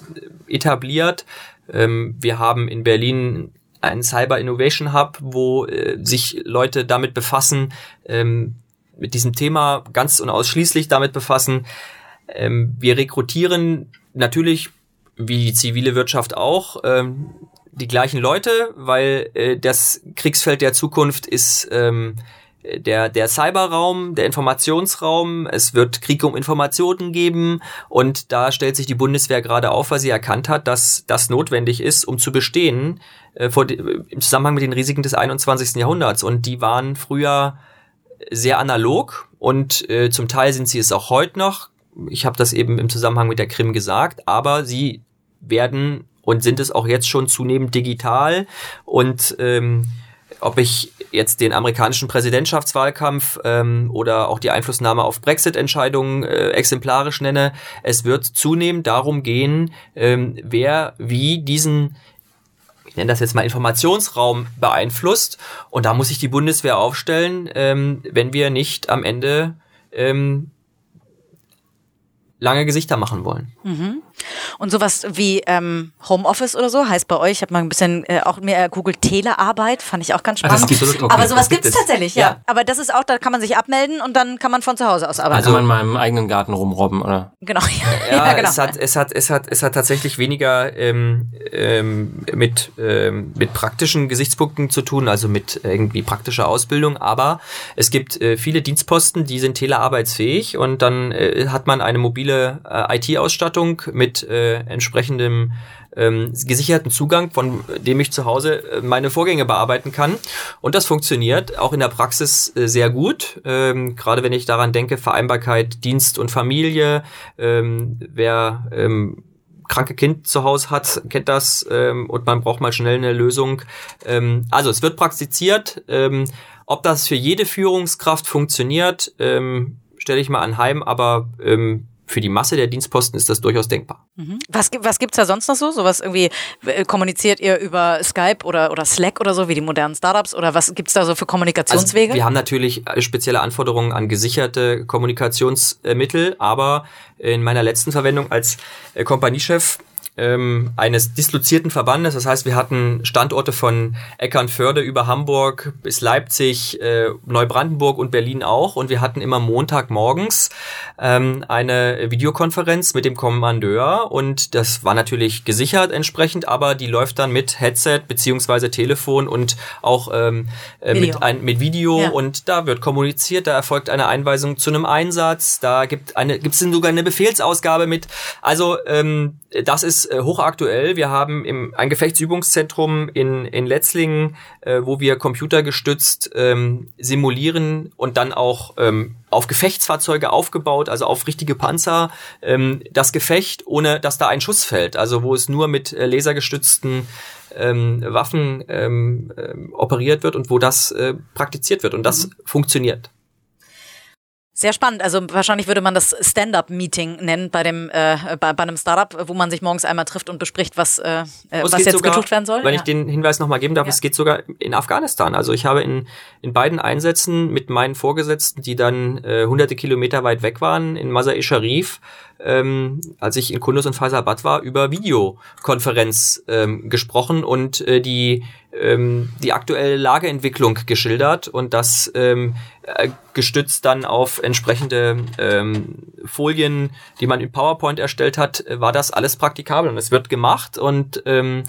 etabliert. Ähm, wir haben in Berlin einen Cyber Innovation Hub, wo äh, sich Leute damit befassen, ähm, mit diesem Thema ganz und ausschließlich damit befassen. Ähm, wir rekrutieren natürlich, wie die zivile Wirtschaft auch, ähm, die gleichen Leute, weil äh, das Kriegsfeld der Zukunft ist ähm, der, der Cyberraum, der Informationsraum. Es wird Krieg um Informationen geben und da stellt sich die Bundeswehr gerade auf, weil sie erkannt hat, dass das notwendig ist, um zu bestehen äh, vor, im Zusammenhang mit den Risiken des 21. Jahrhunderts. Und die waren früher sehr analog und äh, zum Teil sind sie es auch heute noch. Ich habe das eben im Zusammenhang mit der Krim gesagt, aber sie werden und sind es auch jetzt schon zunehmend digital und ähm, ob ich jetzt den amerikanischen Präsidentschaftswahlkampf ähm, oder auch die Einflussnahme auf Brexit-Entscheidungen äh, exemplarisch nenne. Es wird zunehmend darum gehen, ähm, wer wie diesen ich nenne das jetzt mal Informationsraum beeinflusst. Und da muss sich die Bundeswehr aufstellen, ähm, wenn wir nicht am Ende ähm, lange Gesichter machen wollen. Mhm. Und sowas wie ähm, Homeoffice oder so heißt bei euch, ich habe mal ein bisschen äh, auch mehr googelt Telearbeit, fand ich auch ganz spannend. okay, Aber sowas gibt es tatsächlich, ja. Ja. Aber das ist auch, da kann man sich abmelden und dann kann man von zu Hause aus arbeiten. Also mal im eigenen Garten rumrobben, oder? genau. Ja, ja, genau. es hat, es hat, es hat, es hat tatsächlich weniger ähm, ähm, mit ähm, mit praktischen Gesichtspunkten zu tun, also mit irgendwie praktischer Ausbildung. Aber es gibt äh, viele Dienstposten, die sind telearbeitsfähig und dann äh, hat man eine mobile äh, IT-Ausstattung mit äh, entsprechendem ähm, gesicherten Zugang, von dem ich zu Hause äh, meine Vorgänge bearbeiten kann. Und das funktioniert auch in der Praxis äh, sehr gut. Ähm, gerade wenn ich daran denke, Vereinbarkeit Dienst und Familie. Ähm, wer ähm, kranke Kind zu Hause hat, kennt das ähm, und man braucht mal schnell eine Lösung. Ähm, also es wird praktiziert. Ähm, ob das für jede Führungskraft funktioniert, ähm, stelle ich mal anheim, aber ähm, für die Masse der Dienstposten ist das durchaus denkbar. Mhm. Was, gibt- was gibt's da sonst noch so? Sowas irgendwie, äh, kommuniziert ihr über Skype oder, oder Slack oder so, wie die modernen Startups? Oder was gibt's da so für Kommunikationswege? Also wir haben natürlich äh, spezielle Anforderungen an gesicherte Kommunikationsmittel, aber in meiner letzten Verwendung als äh, Kompaniechef ähm, eines dislozierten Verbandes. Das heißt, wir hatten Standorte von Eckernförde über Hamburg bis Leipzig, äh, Neubrandenburg und Berlin auch. Und wir hatten immer Montagmorgens ähm, eine Videokonferenz mit dem Kommandeur. Und das war natürlich gesichert entsprechend, aber die läuft dann mit Headset beziehungsweise Telefon und auch ähm, äh, Video. mit, ein, mit Video. Ja. Und da wird kommuniziert, da erfolgt eine Einweisung zu einem Einsatz, da gibt eine gibt es sogar eine Befehlsausgabe mit. Also ähm, das ist äh, hochaktuell. Wir haben im, ein Gefechtsübungszentrum in, in Letzlingen, äh, wo wir computergestützt ähm, simulieren und dann auch ähm, auf Gefechtsfahrzeuge aufgebaut, also auf richtige Panzer, ähm, das Gefecht, ohne dass da ein Schuss fällt. Also wo es nur mit äh, lasergestützten ähm, Waffen ähm, ähm, operiert wird und wo das äh, praktiziert wird. Und das funktioniert. Sehr spannend. Also wahrscheinlich würde man das Stand-up-Meeting nennen bei dem äh, bei, bei einem Startup, wo man sich morgens einmal trifft und bespricht, was, äh, Oh, was jetzt sogar, getucht werden soll. Wenn Ja. ich den Hinweis nochmal geben darf, Ja. es geht sogar in Afghanistan. Also ich habe in, in beiden Einsätzen mit meinen Vorgesetzten, die dann äh, hunderte Kilometer weit weg waren, in Masai Sharif, ähm, als ich in Kunduz und Faisabad war, über Videokonferenz ähm, gesprochen und äh, die ähm, die aktuelle Lageentwicklung geschildert und das ähm, äh, gestützt dann auf entsprechende ähm, Folien, die man in PowerPoint erstellt hat, war das alles praktikabel und es wird gemacht und ähm,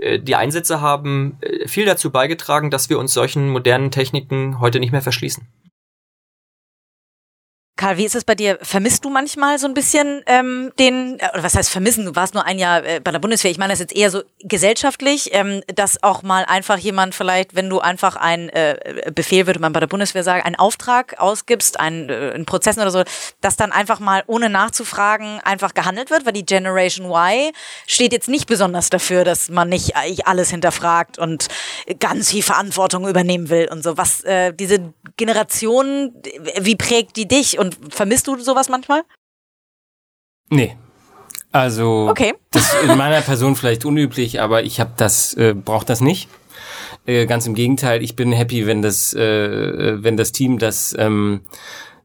äh, die Einsätze haben äh, viel dazu beigetragen, dass wir uns solchen modernen Techniken heute nicht mehr verschließen. Karl, wie ist es bei dir? Vermisst du manchmal so ein bisschen ähm, den, äh, oder was heißt vermissen? Du warst nur ein Jahr äh, bei der Bundeswehr. Ich meine das jetzt eher so gesellschaftlich, ähm, dass auch mal einfach jemand vielleicht, wenn du einfach ein äh, Befehl, würde man bei der Bundeswehr sagen, einen Auftrag ausgibst, einen, äh, in Prozessen oder so, dass dann einfach mal ohne nachzufragen einfach gehandelt wird, weil die Generation Y steht jetzt nicht besonders dafür, dass man nicht eigentlich alles hinterfragt und ganz viel Verantwortung übernehmen will und so. Was äh, diese Generation, wie prägt die dich und vermisst du sowas manchmal? Nee. Also Okay. das ist in meiner Person vielleicht unüblich, aber ich habe das, äh, brauche das nicht. Äh, ganz im Gegenteil, ich bin happy, wenn das, äh, wenn das Team das, ähm,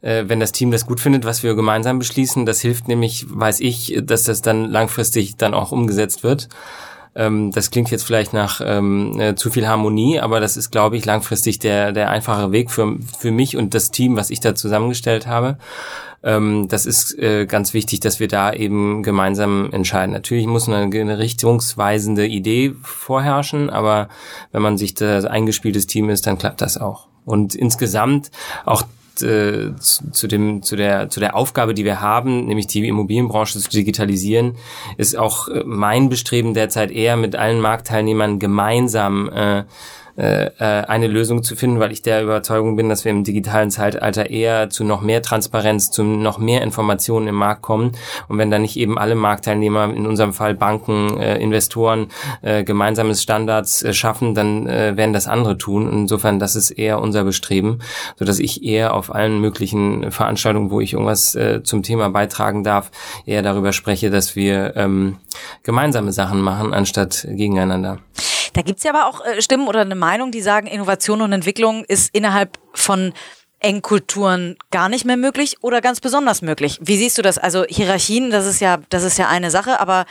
äh, wenn das Team das gut findet, was wir gemeinsam beschließen. Das hilft nämlich, weiß ich, dass das dann langfristig dann auch umgesetzt wird. Ähm, das klingt jetzt vielleicht nach ähm, äh, zu viel Harmonie, aber das ist, glaube ich, langfristig der, der einfache Weg für, für mich und das Team, was ich da zusammengestellt habe. Ähm, das ist äh, ganz wichtig, dass wir da eben gemeinsam entscheiden. Natürlich muss eine, eine richtungsweisende Idee vorherrschen, aber wenn man sich das eingespieltes Team ist, dann klappt das auch. Und insgesamt auch äh, zu, zu dem zu der zu der Aufgabe, die wir haben, nämlich die Immobilienbranche zu digitalisieren, ist auch äh, mein Bestreben derzeit eher mit allen Marktteilnehmern gemeinsam äh, äh, äh, eine Lösung zu finden, weil ich der Überzeugung bin, dass wir im digitalen Zeitalter eher zu noch mehr Transparenz, zu noch mehr Informationen im Markt kommen. Und wenn dann nicht eben alle Marktteilnehmer, in unserem Fall Banken, äh, Investoren, äh, gemeinsames Standards äh, schaffen, dann äh, werden das andere tun. Insofern, das ist eher unser Bestreben, so dass ich eher auf allen möglichen Veranstaltungen, wo ich irgendwas äh, zum Thema beitragen darf, eher darüber spreche, dass wir ähm, gemeinsame Sachen machen, anstatt gegeneinander. Da gibt's ja aber auch äh, Stimmen oder eine Meinung, die sagen, Innovation und Entwicklung ist innerhalb von Engkulturen gar nicht mehr möglich oder ganz besonders möglich. Wie siehst du das? Also Hierarchien, das ist ja, das ist ja eine Sache, aber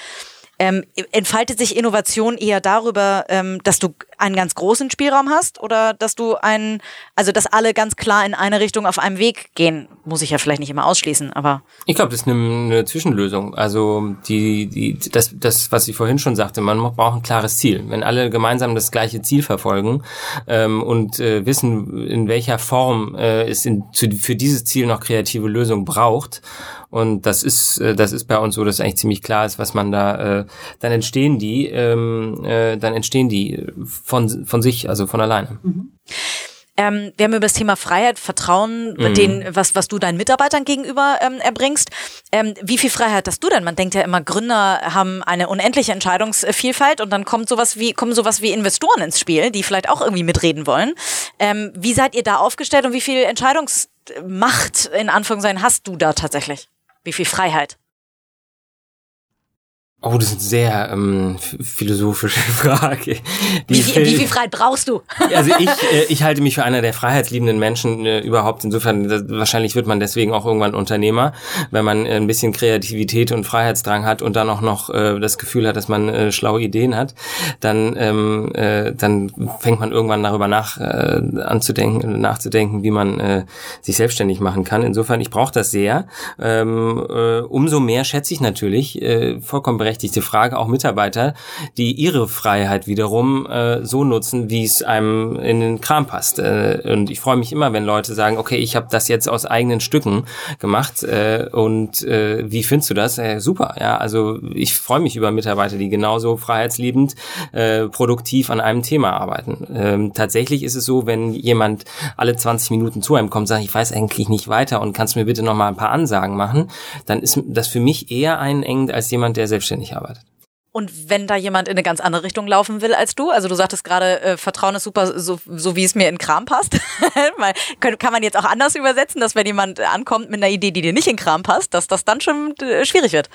ähm, entfaltet sich Innovation eher darüber, ähm, dass du einen ganz großen Spielraum hast oder dass du einen, also dass alle ganz klar in eine Richtung auf einem Weg gehen? Muss ich ja vielleicht nicht immer ausschließen, aber. Ich glaube, das ist eine, eine Zwischenlösung. Also die, die, das, das, was ich vorhin schon sagte, man braucht ein klares Ziel. Wenn alle gemeinsam das gleiche Ziel verfolgen ähm, und äh, wissen, in welcher Form äh, es in, zu, für dieses Ziel noch kreative Lösungen braucht und das ist, äh, das ist bei uns so, dass eigentlich ziemlich klar ist, was man da, äh, dann entstehen die, ähm, äh, dann entstehen die von, von sich, also von alleine. Mhm. Ähm, wir haben über das Thema Freiheit, Vertrauen, mhm. den, was, was du deinen Mitarbeitern gegenüber ähm, erbringst. Ähm, wie viel Freiheit hast du denn? Man denkt ja immer, Gründer haben eine unendliche Entscheidungsvielfalt und dann kommt sowas wie, kommen sowas wie Investoren ins Spiel, die vielleicht auch irgendwie mitreden wollen. Ähm, wie seid ihr da aufgestellt und wie viel Entscheidungsmacht in Anführungszeichen hast du da tatsächlich? Wie viel Freiheit? Oh, das ist eine sehr ähm, philosophische Frage. Wie, viel, wie viel Freiheit brauchst du? also ich, äh, ich halte mich für einer der freiheitsliebenden Menschen äh, überhaupt. Insofern, das, wahrscheinlich wird man deswegen auch irgendwann Unternehmer, wenn man äh, ein bisschen Kreativität und Freiheitsdrang hat und dann auch noch äh, das Gefühl hat, dass man äh, schlaue Ideen hat, dann, ähm, äh, dann fängt man irgendwann darüber nach äh, anzudenken, nachzudenken, wie man äh, sich selbstständig machen kann. Insofern, ich brauche das sehr. Ähm, äh, umso mehr schätze ich natürlich äh, vollkommen berechtigte Frage, auch Mitarbeiter, die ihre Freiheit wiederum äh, so nutzen, wie es einem in den Kram passt. Äh, und ich freue mich immer, wenn Leute sagen, okay, ich habe das jetzt aus eigenen Stücken gemacht äh, und äh, wie findest du das? Äh, super, ja, also ich freue mich über Mitarbeiter, die genauso freiheitsliebend äh, produktiv an einem Thema arbeiten. Ähm, tatsächlich ist es so, wenn jemand alle 20 Minuten zu einem kommt sagt, ich weiß eigentlich nicht weiter und kannst mir bitte noch mal ein paar Ansagen machen, dann ist das für mich eher einengend als jemand, der selbstständig selbstständig arbeitet. Und wenn da jemand in eine ganz andere Richtung laufen will als du, also du sagtest gerade, äh, Vertrauen ist super, so, so wie es mir in Kram passt. Weil, kann man jetzt auch anders übersetzen, dass wenn jemand ankommt mit einer Idee, die dir nicht in Kram passt, dass das dann schon äh, schwierig wird.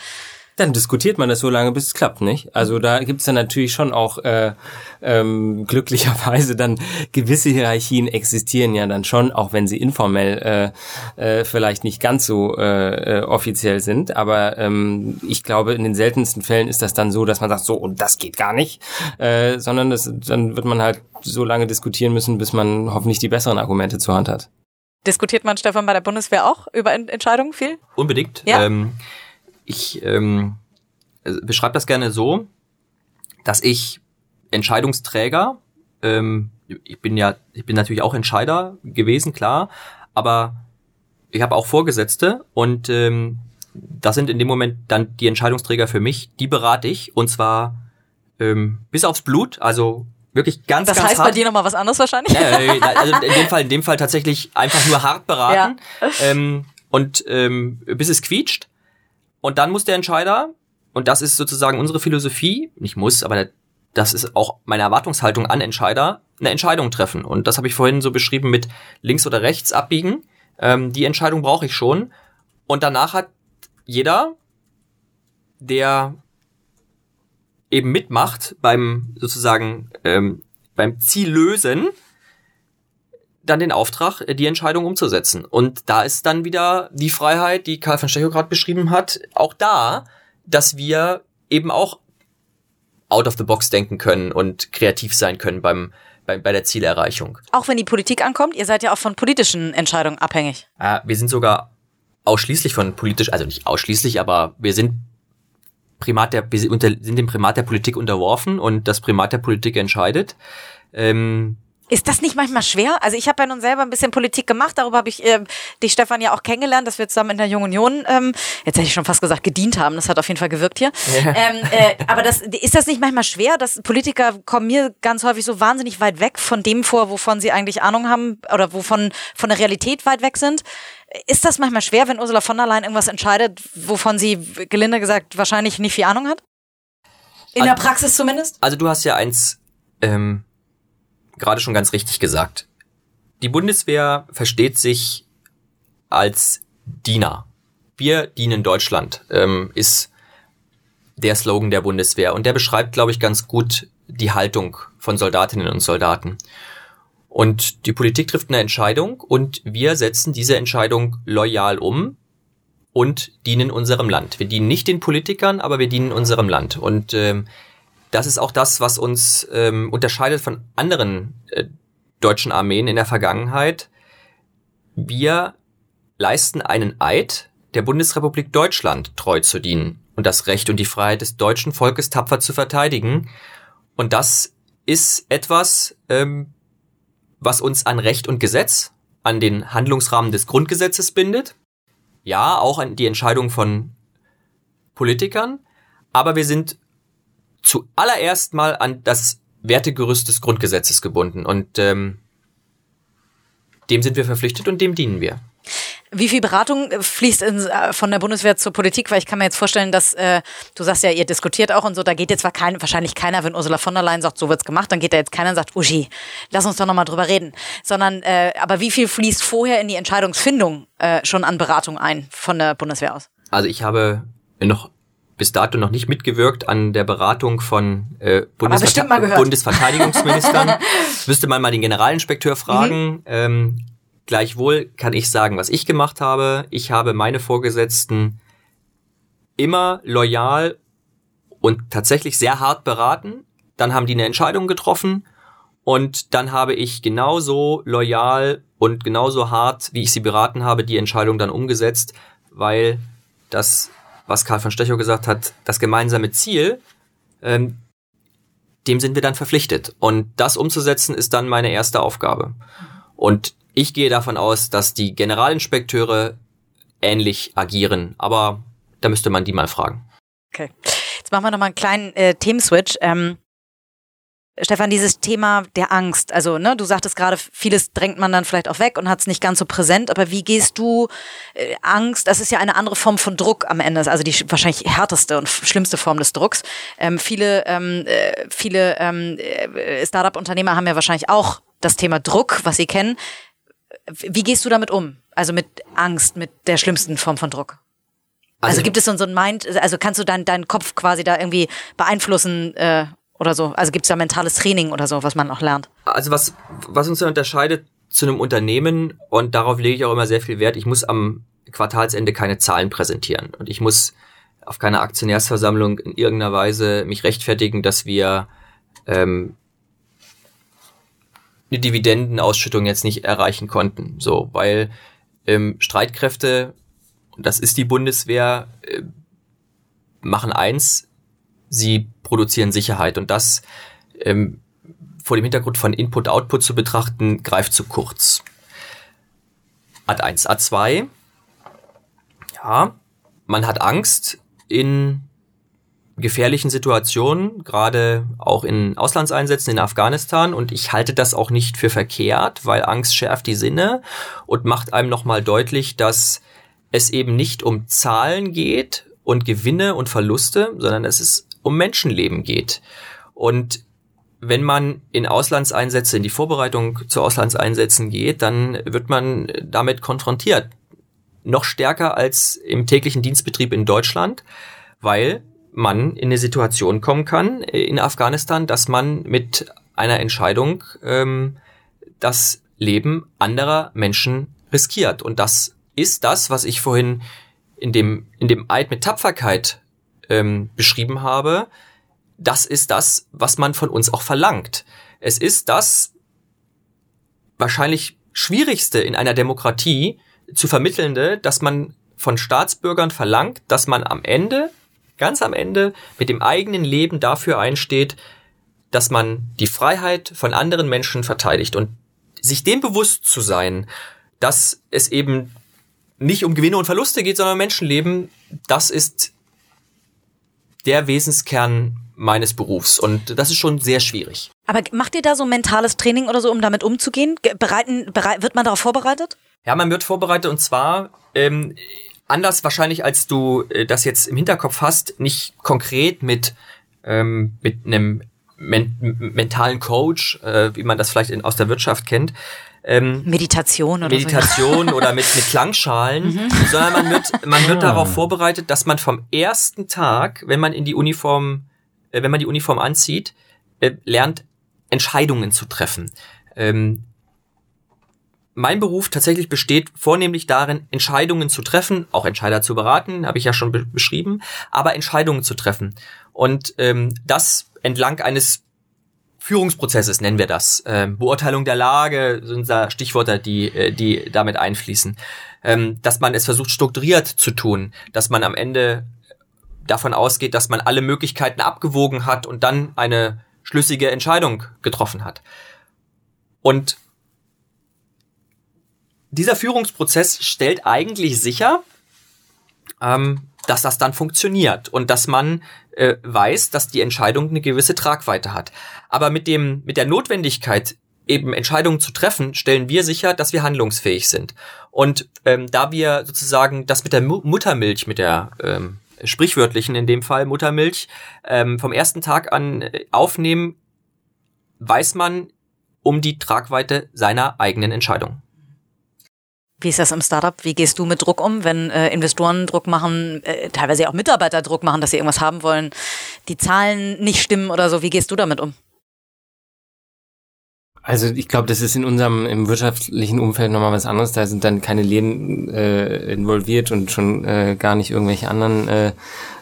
Dann diskutiert man das so lange, bis es klappt, nicht? Also da gibt's dann natürlich schon auch äh, ähm, glücklicherweise dann gewisse Hierarchien existieren ja dann schon, auch wenn sie informell äh, äh, vielleicht nicht ganz so äh, äh, offiziell sind. Aber ähm, ich glaube, in den seltensten Fällen ist das dann so, dass man sagt, so und das geht gar nicht, äh, sondern das, dann wird man halt so lange diskutieren müssen, bis man hoffentlich die besseren Argumente zur Hand hat. Diskutiert man, Stefan, bei der Bundeswehr auch über Entscheidungen viel? Unbedingt. Ja. Ähm, ich ähm, beschreibe das gerne so, dass ich Entscheidungsträger, ähm, ich bin ja, ich bin natürlich auch Entscheider gewesen, klar, aber ich habe auch Vorgesetzte und ähm, das sind in dem Moment dann die Entscheidungsträger für mich, die berate ich und zwar ähm, bis aufs Blut, also wirklich ganz, das ganz heißt hart. bei dir nochmal was anderes wahrscheinlich? Ja, also in dem Fall, in dem Fall tatsächlich einfach nur hart beraten ja. ähm, und ähm, bis es quietscht. Und dann muss der Entscheider, und das ist sozusagen unsere Philosophie, nicht muss, aber das ist auch meine Erwartungshaltung an Entscheider, eine Entscheidung treffen. Und das habe ich vorhin so beschrieben mit links oder rechts abbiegen. Ähm, die Entscheidung brauche ich schon. Und danach hat jeder, der eben mitmacht beim sozusagen ähm, beim Ziel lösen, dann den Auftrag, äh, die Entscheidung umzusetzen. Und da ist dann wieder die Freiheit, die Karl von Stechow gerade beschrieben hat, auch da, dass wir eben auch out of the box denken können und kreativ sein können beim, bei, bei der Zielerreichung. Auch wenn die Politik ankommt, ihr seid ja auch von politischen Entscheidungen abhängig. Äh, wir sind sogar ausschließlich von politisch, also nicht ausschließlich, aber wir sind Primat der, wir sind dem Primat der Politik unterworfen und das Primat der Politik entscheidet. Ähm, Ist das nicht manchmal schwer? Also ich habe ja nun selber ein bisschen Politik gemacht, darüber habe ich äh, dich, Stefan, ja auch kennengelernt, dass wir zusammen in der Jungen Union, ähm, jetzt hätte ich schon fast gesagt, gedient haben. Das hat auf jeden Fall gewirkt hier. Ja. Ähm, äh, aber das, ist das nicht manchmal schwer, dass Politiker kommen mir ganz häufig so wahnsinnig weit weg von dem vor, wovon sie eigentlich Ahnung haben oder wovon von der Realität weit weg sind? Ist das manchmal schwer, wenn Ursula von der Leyen irgendwas entscheidet, wovon sie, gelinde gesagt, wahrscheinlich nicht viel Ahnung hat? In also, der Praxis zumindest? Also du hast ja eins ähm, gerade schon ganz richtig gesagt. Die Bundeswehr versteht sich als Diener. Wir dienen Deutschland, ähm, ist der Slogan der Bundeswehr. Und der beschreibt, glaube ich, ganz gut die Haltung von Soldatinnen und Soldaten. Und die Politik trifft eine Entscheidung und wir setzen diese Entscheidung loyal um und dienen unserem Land. Wir dienen nicht den Politikern, aber wir dienen unserem Land. Und ähm, das ist auch das, was uns ähm, unterscheidet von anderen äh, deutschen Armeen in der Vergangenheit. Wir leisten einen Eid, der Bundesrepublik Deutschland treu zu dienen und das Recht und die Freiheit des deutschen Volkes tapfer zu verteidigen. Und das ist etwas, ähm, was uns an Recht und Gesetz, an den Handlungsrahmen des Grundgesetzes bindet. Ja, auch an die Entscheidung von Politikern. Aber wir sind zuallererst mal an das Wertegerüst des Grundgesetzes gebunden und ähm, dem sind wir verpflichtet und dem dienen wir. Wie viel Beratung äh, fließt in, äh, von der Bundeswehr zur Politik? Weil ich kann mir jetzt vorstellen, dass äh, du sagst ja, ihr diskutiert auch und so, da geht jetzt zwar kein, wahrscheinlich keiner, wenn Ursula von der Leyen sagt, so wird's gemacht, dann geht da jetzt keiner und sagt, Uschi, lass uns doch nochmal drüber reden. Sondern, äh, aber wie viel fließt vorher in die Entscheidungsfindung äh, schon an Beratung ein von der Bundeswehr aus? Also ich habe noch bis dato noch nicht mitgewirkt an der Beratung von äh, Bundesver Bundesverteidigungsministern. Müsste man mal den Generalinspekteur fragen. Mhm. Ähm, gleichwohl kann ich sagen, was ich gemacht habe. Ich habe meine Vorgesetzten immer loyal und tatsächlich sehr hart beraten. Dann haben die eine Entscheidung getroffen und dann habe ich genauso loyal und genauso hart, wie ich sie beraten habe, die Entscheidung dann umgesetzt, weil das was Karl von Stechow gesagt hat, das gemeinsame Ziel, ähm, dem sind wir dann verpflichtet. Und das umzusetzen ist dann meine erste Aufgabe. Und ich gehe davon aus, dass die Generalinspekteure ähnlich agieren, aber da müsste man die mal fragen. Okay. Jetzt machen wir nochmal einen kleinen äh, Themenswitch. Ähm, Stefan, dieses Thema der Angst, also ne, du sagtest gerade, vieles drängt man dann vielleicht auch weg und hat es nicht ganz so präsent, aber wie gehst du äh, Angst, das ist ja eine andere Form von Druck am Ende, also die wahrscheinlich härteste und schlimmste Form des Drucks. Ähm, viele ähm, äh, viele ähm, äh, Startup-Unternehmer haben ja wahrscheinlich auch das Thema Druck, was sie kennen. Wie gehst du damit um? Also mit Angst, mit der schlimmsten Form von Druck? Also, also gibt es so ein Mind, also kannst du deinen deinen Kopf quasi da irgendwie beeinflussen äh, oder so? Also gibt es da mentales Training oder so, was man auch lernt? Also was, was uns ja unterscheidet zu einem Unternehmen, und darauf lege ich auch immer sehr viel Wert, ich muss am Quartalsende keine Zahlen präsentieren. Und ich muss auf keiner Aktionärsversammlung in irgendeiner Weise mich rechtfertigen, dass wir ähm, eine Dividendenausschüttung jetzt nicht erreichen konnten. So, weil ähm, Streitkräfte, das ist die Bundeswehr, äh, machen eins, sie produzieren Sicherheit. Und das ähm, vor dem Hintergrund von Input-Output zu betrachten, greift zu kurz. Ad 1, Ad 2. Ja, man hat Angst in gefährlichen Situationen, gerade auch in Auslandseinsätzen in Afghanistan. Und ich halte das auch nicht für verkehrt, weil Angst schärft die Sinne und macht einem nochmal deutlich, dass es eben nicht um Zahlen geht und Gewinne und Verluste, sondern es ist um Menschenleben geht. Und wenn man in Auslandseinsätze, in die Vorbereitung zu Auslandseinsätzen geht, dann wird man damit konfrontiert. Noch stärker als im täglichen Dienstbetrieb in Deutschland, weil man in eine Situation kommen kann in Afghanistan, dass man mit einer Entscheidung ähm, das Leben anderer Menschen riskiert. Und das ist das, was ich vorhin in dem, in dem Eid mit Tapferkeit ähm, beschrieben habe, das ist das, was man von uns auch verlangt. Es ist das wahrscheinlich schwierigste in einer Demokratie zu vermittelnde, dass man von Staatsbürgern verlangt, dass man am Ende, ganz am Ende, mit dem eigenen Leben dafür einsteht, dass man die Freiheit von anderen Menschen verteidigt und sich dem bewusst zu sein, dass es eben nicht um Gewinne und Verluste geht, sondern um Menschenleben, das ist der Wesenskern meines Berufs. Und das ist schon sehr schwierig. Aber macht ihr da so mentales Training oder so, um damit umzugehen? Bereiten, bereit, wird man darauf vorbereitet? Ja, man wird vorbereitet und zwar ähm, anders wahrscheinlich, als du äh, das jetzt im Hinterkopf hast, nicht konkret mit, ähm, mit einem men mentalen Coach, äh, wie man das vielleicht in, aus der Wirtschaft kennt, ähm, Meditation oder Meditation so. oder mit, mit Klangschalen, mhm. sondern man wird, man wird ah. darauf vorbereitet, dass man vom ersten Tag, wenn man in die Uniform, äh, wenn man die Uniform anzieht, äh, lernt, Entscheidungen zu treffen. Ähm, mein Beruf tatsächlich besteht vornehmlich darin, Entscheidungen zu treffen, auch Entscheider zu beraten, habe ich ja schon be beschrieben, aber Entscheidungen zu treffen. Und ähm, das entlang eines Führungsprozesses nennen wir das. Ähm, Beurteilung der Lage sind da Stichworte, die, äh, die damit einfließen. Ähm, dass man es versucht, strukturiert zu tun, dass man am Ende davon ausgeht, dass man alle Möglichkeiten abgewogen hat und dann eine schlüssige Entscheidung getroffen hat. Und dieser Führungsprozess stellt eigentlich sicher, ähm, dass das dann funktioniert und dass man äh, weiß, dass die Entscheidung eine gewisse Tragweite hat. Aber mit dem, mit der Notwendigkeit, eben Entscheidungen zu treffen, stellen wir sicher, dass wir handlungsfähig sind. Und ähm, da wir sozusagen das mit der Mu Muttermilch, mit der ähm, sprichwörtlichen in dem Fall Muttermilch, ähm, vom ersten Tag an äh, aufnehmen, weiß man um die Tragweite seiner eigenen Entscheidung. Wie ist das im Startup? Wie gehst du mit Druck um, wenn äh, Investoren Druck machen, äh, teilweise auch Mitarbeiter Druck machen, dass sie irgendwas haben wollen, die Zahlen nicht stimmen oder so? Wie gehst du damit um? Also ich glaube, das ist in unserem im wirtschaftlichen Umfeld nochmal was anderes. Da sind dann keine Leben äh, involviert und schon äh, gar nicht irgendwelche anderen äh,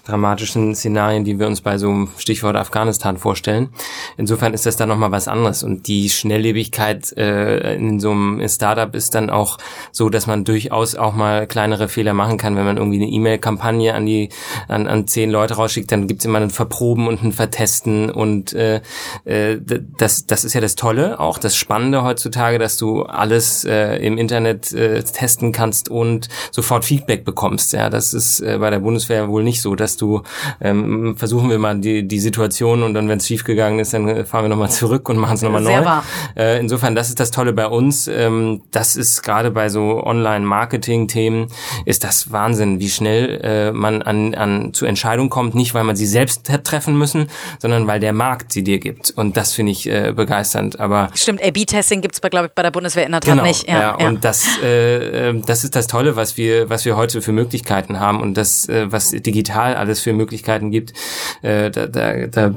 dramatischen Szenarien, die wir uns bei so einem Stichwort Afghanistan vorstellen. Insofern ist das dann nochmal was anderes. Und die Schnelllebigkeit äh, in so einem Startup ist dann auch so, dass man durchaus auch mal kleinere Fehler machen kann. Wenn man irgendwie eine E-Mail-Kampagne an die an, an zehn Leute rausschickt, dann gibt's immer ein Verproben und ein Vertesten. Und äh, äh, das, das ist ja das Tolle, auch das Spannende heutzutage, dass du alles äh, im Internet äh, testen kannst und sofort Feedback bekommst. Ja, das ist äh, bei der Bundeswehr wohl nicht so. Dass du, ähm, versuchen wir mal die, die Situation und dann, wenn es schiefgegangen ist, dann fahren wir nochmal zurück und machen es nochmal neu. Wahr. Äh, insofern, das ist das Tolle bei uns. Ähm, das ist gerade bei so Online-Marketing-Themen, ist das Wahnsinn, wie schnell äh, man an, an zu Entscheidungen kommt, nicht weil man sie selbst treffen müssen, sondern weil der Markt sie dir gibt. Und das finde ich äh, begeisternd. Aber Stimmt, A-B-Testing gibt es, glaube ich, bei der Bundeswehr in der Tat genau, nicht. Ja, ja, und das, äh, ähm, das ist das Tolle, was wir, was wir heute für Möglichkeiten haben und das, äh, was digital alles für Möglichkeiten gibt, äh, da, da, da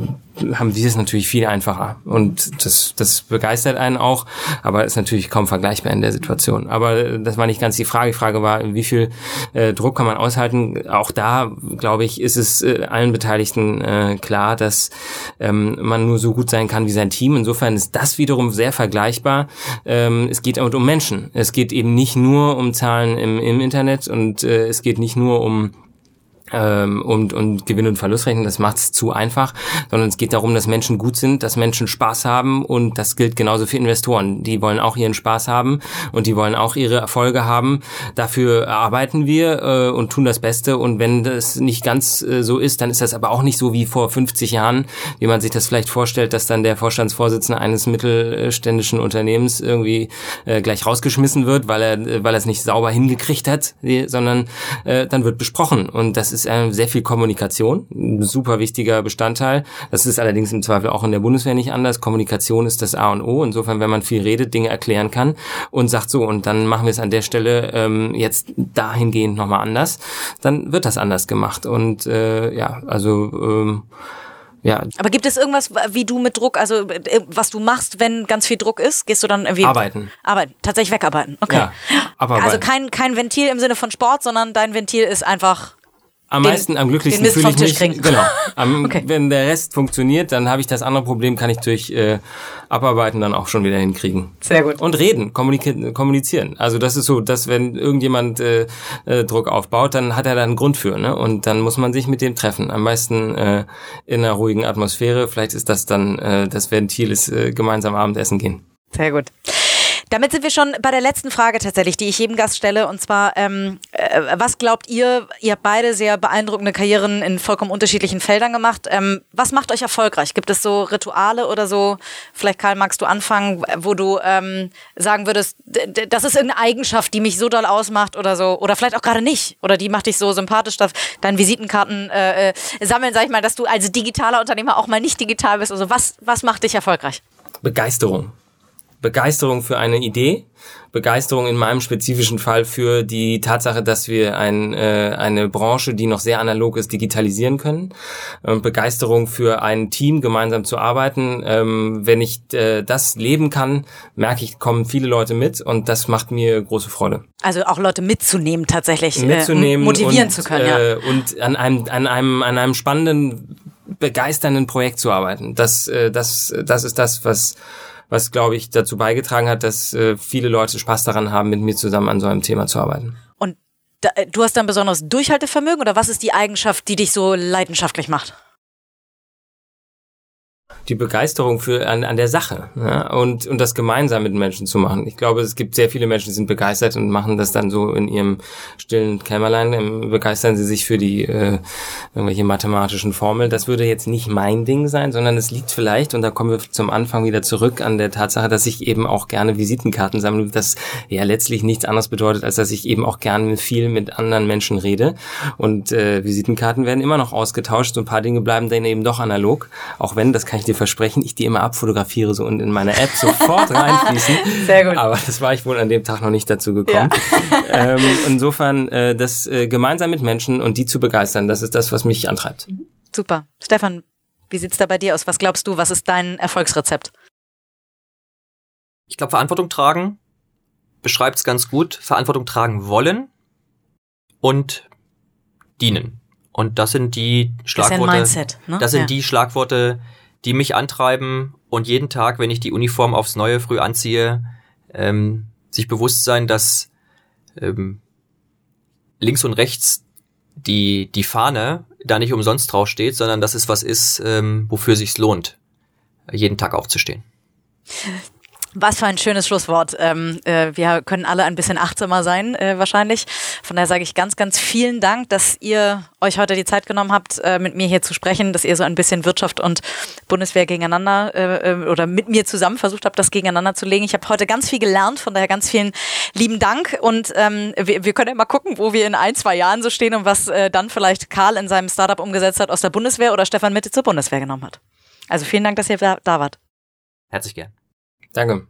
haben wir es natürlich viel einfacher. Und das, das begeistert einen auch, aber ist natürlich kaum vergleichbar in der Situation. Aber das war nicht ganz die Frage. Die Frage war, wie viel äh, Druck kann man aushalten? Auch da, glaube ich, ist es äh, allen Beteiligten äh, klar, dass ähm, man nur so gut sein kann wie sein Team. Insofern ist das wiederum sehr vergleichbar. Ähm, es geht aber um Menschen. Es geht eben nicht nur um Zahlen im, im Internet und äh, es geht nicht nur um ähm, und, und Gewinn- und Verlustrechnen, das macht es zu einfach, sondern es geht darum, dass Menschen gut sind, dass Menschen Spaß haben und das gilt genauso für Investoren. Die wollen auch ihren Spaß haben und die wollen auch ihre Erfolge haben. Dafür arbeiten wir äh, und tun das Beste und wenn das nicht ganz äh, so ist, dann ist das aber auch nicht so wie vor 50 Jahren, wie man sich das vielleicht vorstellt, dass dann der Vorstandsvorsitzende eines mittelständischen Unternehmens irgendwie äh, gleich rausgeschmissen wird, weil er weil er es nicht sauber hingekriegt hat, sondern äh, dann wird besprochen und das ist ist äh, sehr viel Kommunikation, ein super wichtiger Bestandteil. Das ist allerdings im Zweifel auch in der Bundeswehr nicht anders. Kommunikation ist das A und O. Insofern, wenn man viel redet, Dinge erklären kann und sagt so, und dann machen wir es an der Stelle ähm, jetzt dahingehend nochmal anders, dann wird das anders gemacht. Und äh, ja, also ähm, ja. Aber gibt es irgendwas, wie du mit Druck, also äh, was du machst, wenn ganz viel Druck ist? Gehst du dann irgendwie arbeiten? Arbeiten, tatsächlich wegarbeiten. Okay. Ja, abarbeiten. Also kein kein Ventil im Sinne von Sport, sondern dein Ventil ist einfach Am den, meisten, am glücklichsten fühle ich mich. Kriegen. Genau. Am, okay. Wenn der Rest funktioniert, dann habe ich das andere Problem, kann ich durch äh, Abarbeiten dann auch schon wieder hinkriegen. Sehr gut. Und reden, kommunizieren. Also das ist so, dass wenn irgendjemand äh, äh, Druck aufbaut, dann hat er da einen Grund für, ne? Und dann muss man sich mit dem treffen. Am meisten äh, in einer ruhigen Atmosphäre. Vielleicht ist das dann äh, das Ventil, ist äh, gemeinsam Abendessen gehen. Sehr gut. Damit sind wir schon bei der letzten Frage tatsächlich, die ich jedem Gast stelle. Und zwar, ähm, äh, was glaubt ihr, ihr habt beide sehr beeindruckende Karrieren in vollkommen unterschiedlichen Feldern gemacht. Ähm, was macht euch erfolgreich? Gibt es so Rituale oder so, vielleicht Karl, magst du anfangen, wo du ähm, sagen würdest, das ist irgendeine Eigenschaft, die mich so doll ausmacht oder so, oder vielleicht auch gerade nicht, oder die macht dich so sympathisch, dass deine Visitenkarten äh, äh, sammeln, sag ich mal, dass du als digitaler Unternehmer auch mal nicht digital bist. Also was, was macht dich erfolgreich? Begeisterung. Begeisterung für eine Idee, Begeisterung in meinem spezifischen Fall für die Tatsache, dass wir ein, äh, eine Branche, die noch sehr analog ist, digitalisieren können. Ähm, Begeisterung für ein Team, gemeinsam zu arbeiten. Ähm, wenn ich äh, das leben kann, merke ich, kommen viele Leute mit und das macht mir große Freude. Also auch Leute mitzunehmen tatsächlich, äh, mitzunehmen äh, motivieren und, zu können. Ja. Äh, und an einem, an einem, an einem spannenden, begeisternden Projekt zu arbeiten. Das, äh, das, das ist das, was was, glaube ich, dazu beigetragen hat, dass äh, viele Leute Spaß daran haben, mit mir zusammen an so einem Thema zu arbeiten. Und da, äh, du hast dann besonderes Durchhaltevermögen oder was ist die Eigenschaft, die dich so leidenschaftlich macht? Die Begeisterung für an, an der Sache ja, und und das gemeinsam mit Menschen zu machen. Ich glaube, es gibt sehr viele Menschen, die sind begeistert und machen das dann so in ihrem stillen Kämmerlein. Ähm, begeistern sie sich für die äh, irgendwelche mathematischen Formeln. Das würde jetzt nicht mein Ding sein, sondern es liegt vielleicht und da kommen wir zum Anfang wieder zurück an der Tatsache, dass ich eben auch gerne Visitenkarten sammle. Das ja letztlich nichts anderes bedeutet, als dass ich eben auch gerne viel mit anderen Menschen rede und äh, Visitenkarten werden immer noch ausgetauscht. So ein paar Dinge bleiben dann eben doch analog, auch wenn das kann ich dir dir versprechen, ich die immer abfotografiere so und in meine App sofort reinfließen. Sehr gut. Aber das war ich wohl an dem Tag noch nicht dazu gekommen. Ja. Ähm, insofern, äh, das äh, gemeinsam mit Menschen und die zu begeistern, das ist das, was mich antreibt. Super. Stefan, wie sieht's da bei dir aus? Was glaubst du, was ist dein Erfolgsrezept? Ich glaube, Verantwortung tragen beschreibt es ganz gut. Verantwortung tragen wollen und dienen. Und das sind die Schlagworte. Das, ist ja Mindset, ne? das sind ja. die Schlagworte, die mich antreiben und jeden Tag, wenn ich die Uniform aufs Neue früh anziehe, ähm, sich bewusst sein, dass ähm, links und rechts die, die Fahne da nicht umsonst draufsteht, sondern dass es was ist, ähm, wofür sich's lohnt, jeden Tag aufzustehen. Was für ein schönes Schlusswort. Ähm, äh, wir können alle ein bisschen achtsamer sein, äh, wahrscheinlich. Von daher sage ich ganz, ganz vielen Dank, dass ihr euch heute die Zeit genommen habt, äh, mit mir hier zu sprechen, dass ihr so ein bisschen Wirtschaft und Bundeswehr gegeneinander äh, äh, oder mit mir zusammen versucht habt, das gegeneinander zu legen. Ich habe heute ganz viel gelernt, von daher ganz vielen lieben Dank. Und ähm, wir, wir können ja mal gucken, wo wir in ein, zwei Jahren so stehen und was äh, dann vielleicht Karl in seinem Startup umgesetzt hat aus der Bundeswehr oder Stefan Mitte zur Bundeswehr genommen hat. Also vielen Dank, dass ihr da, da wart. Herzlich gern. Danke.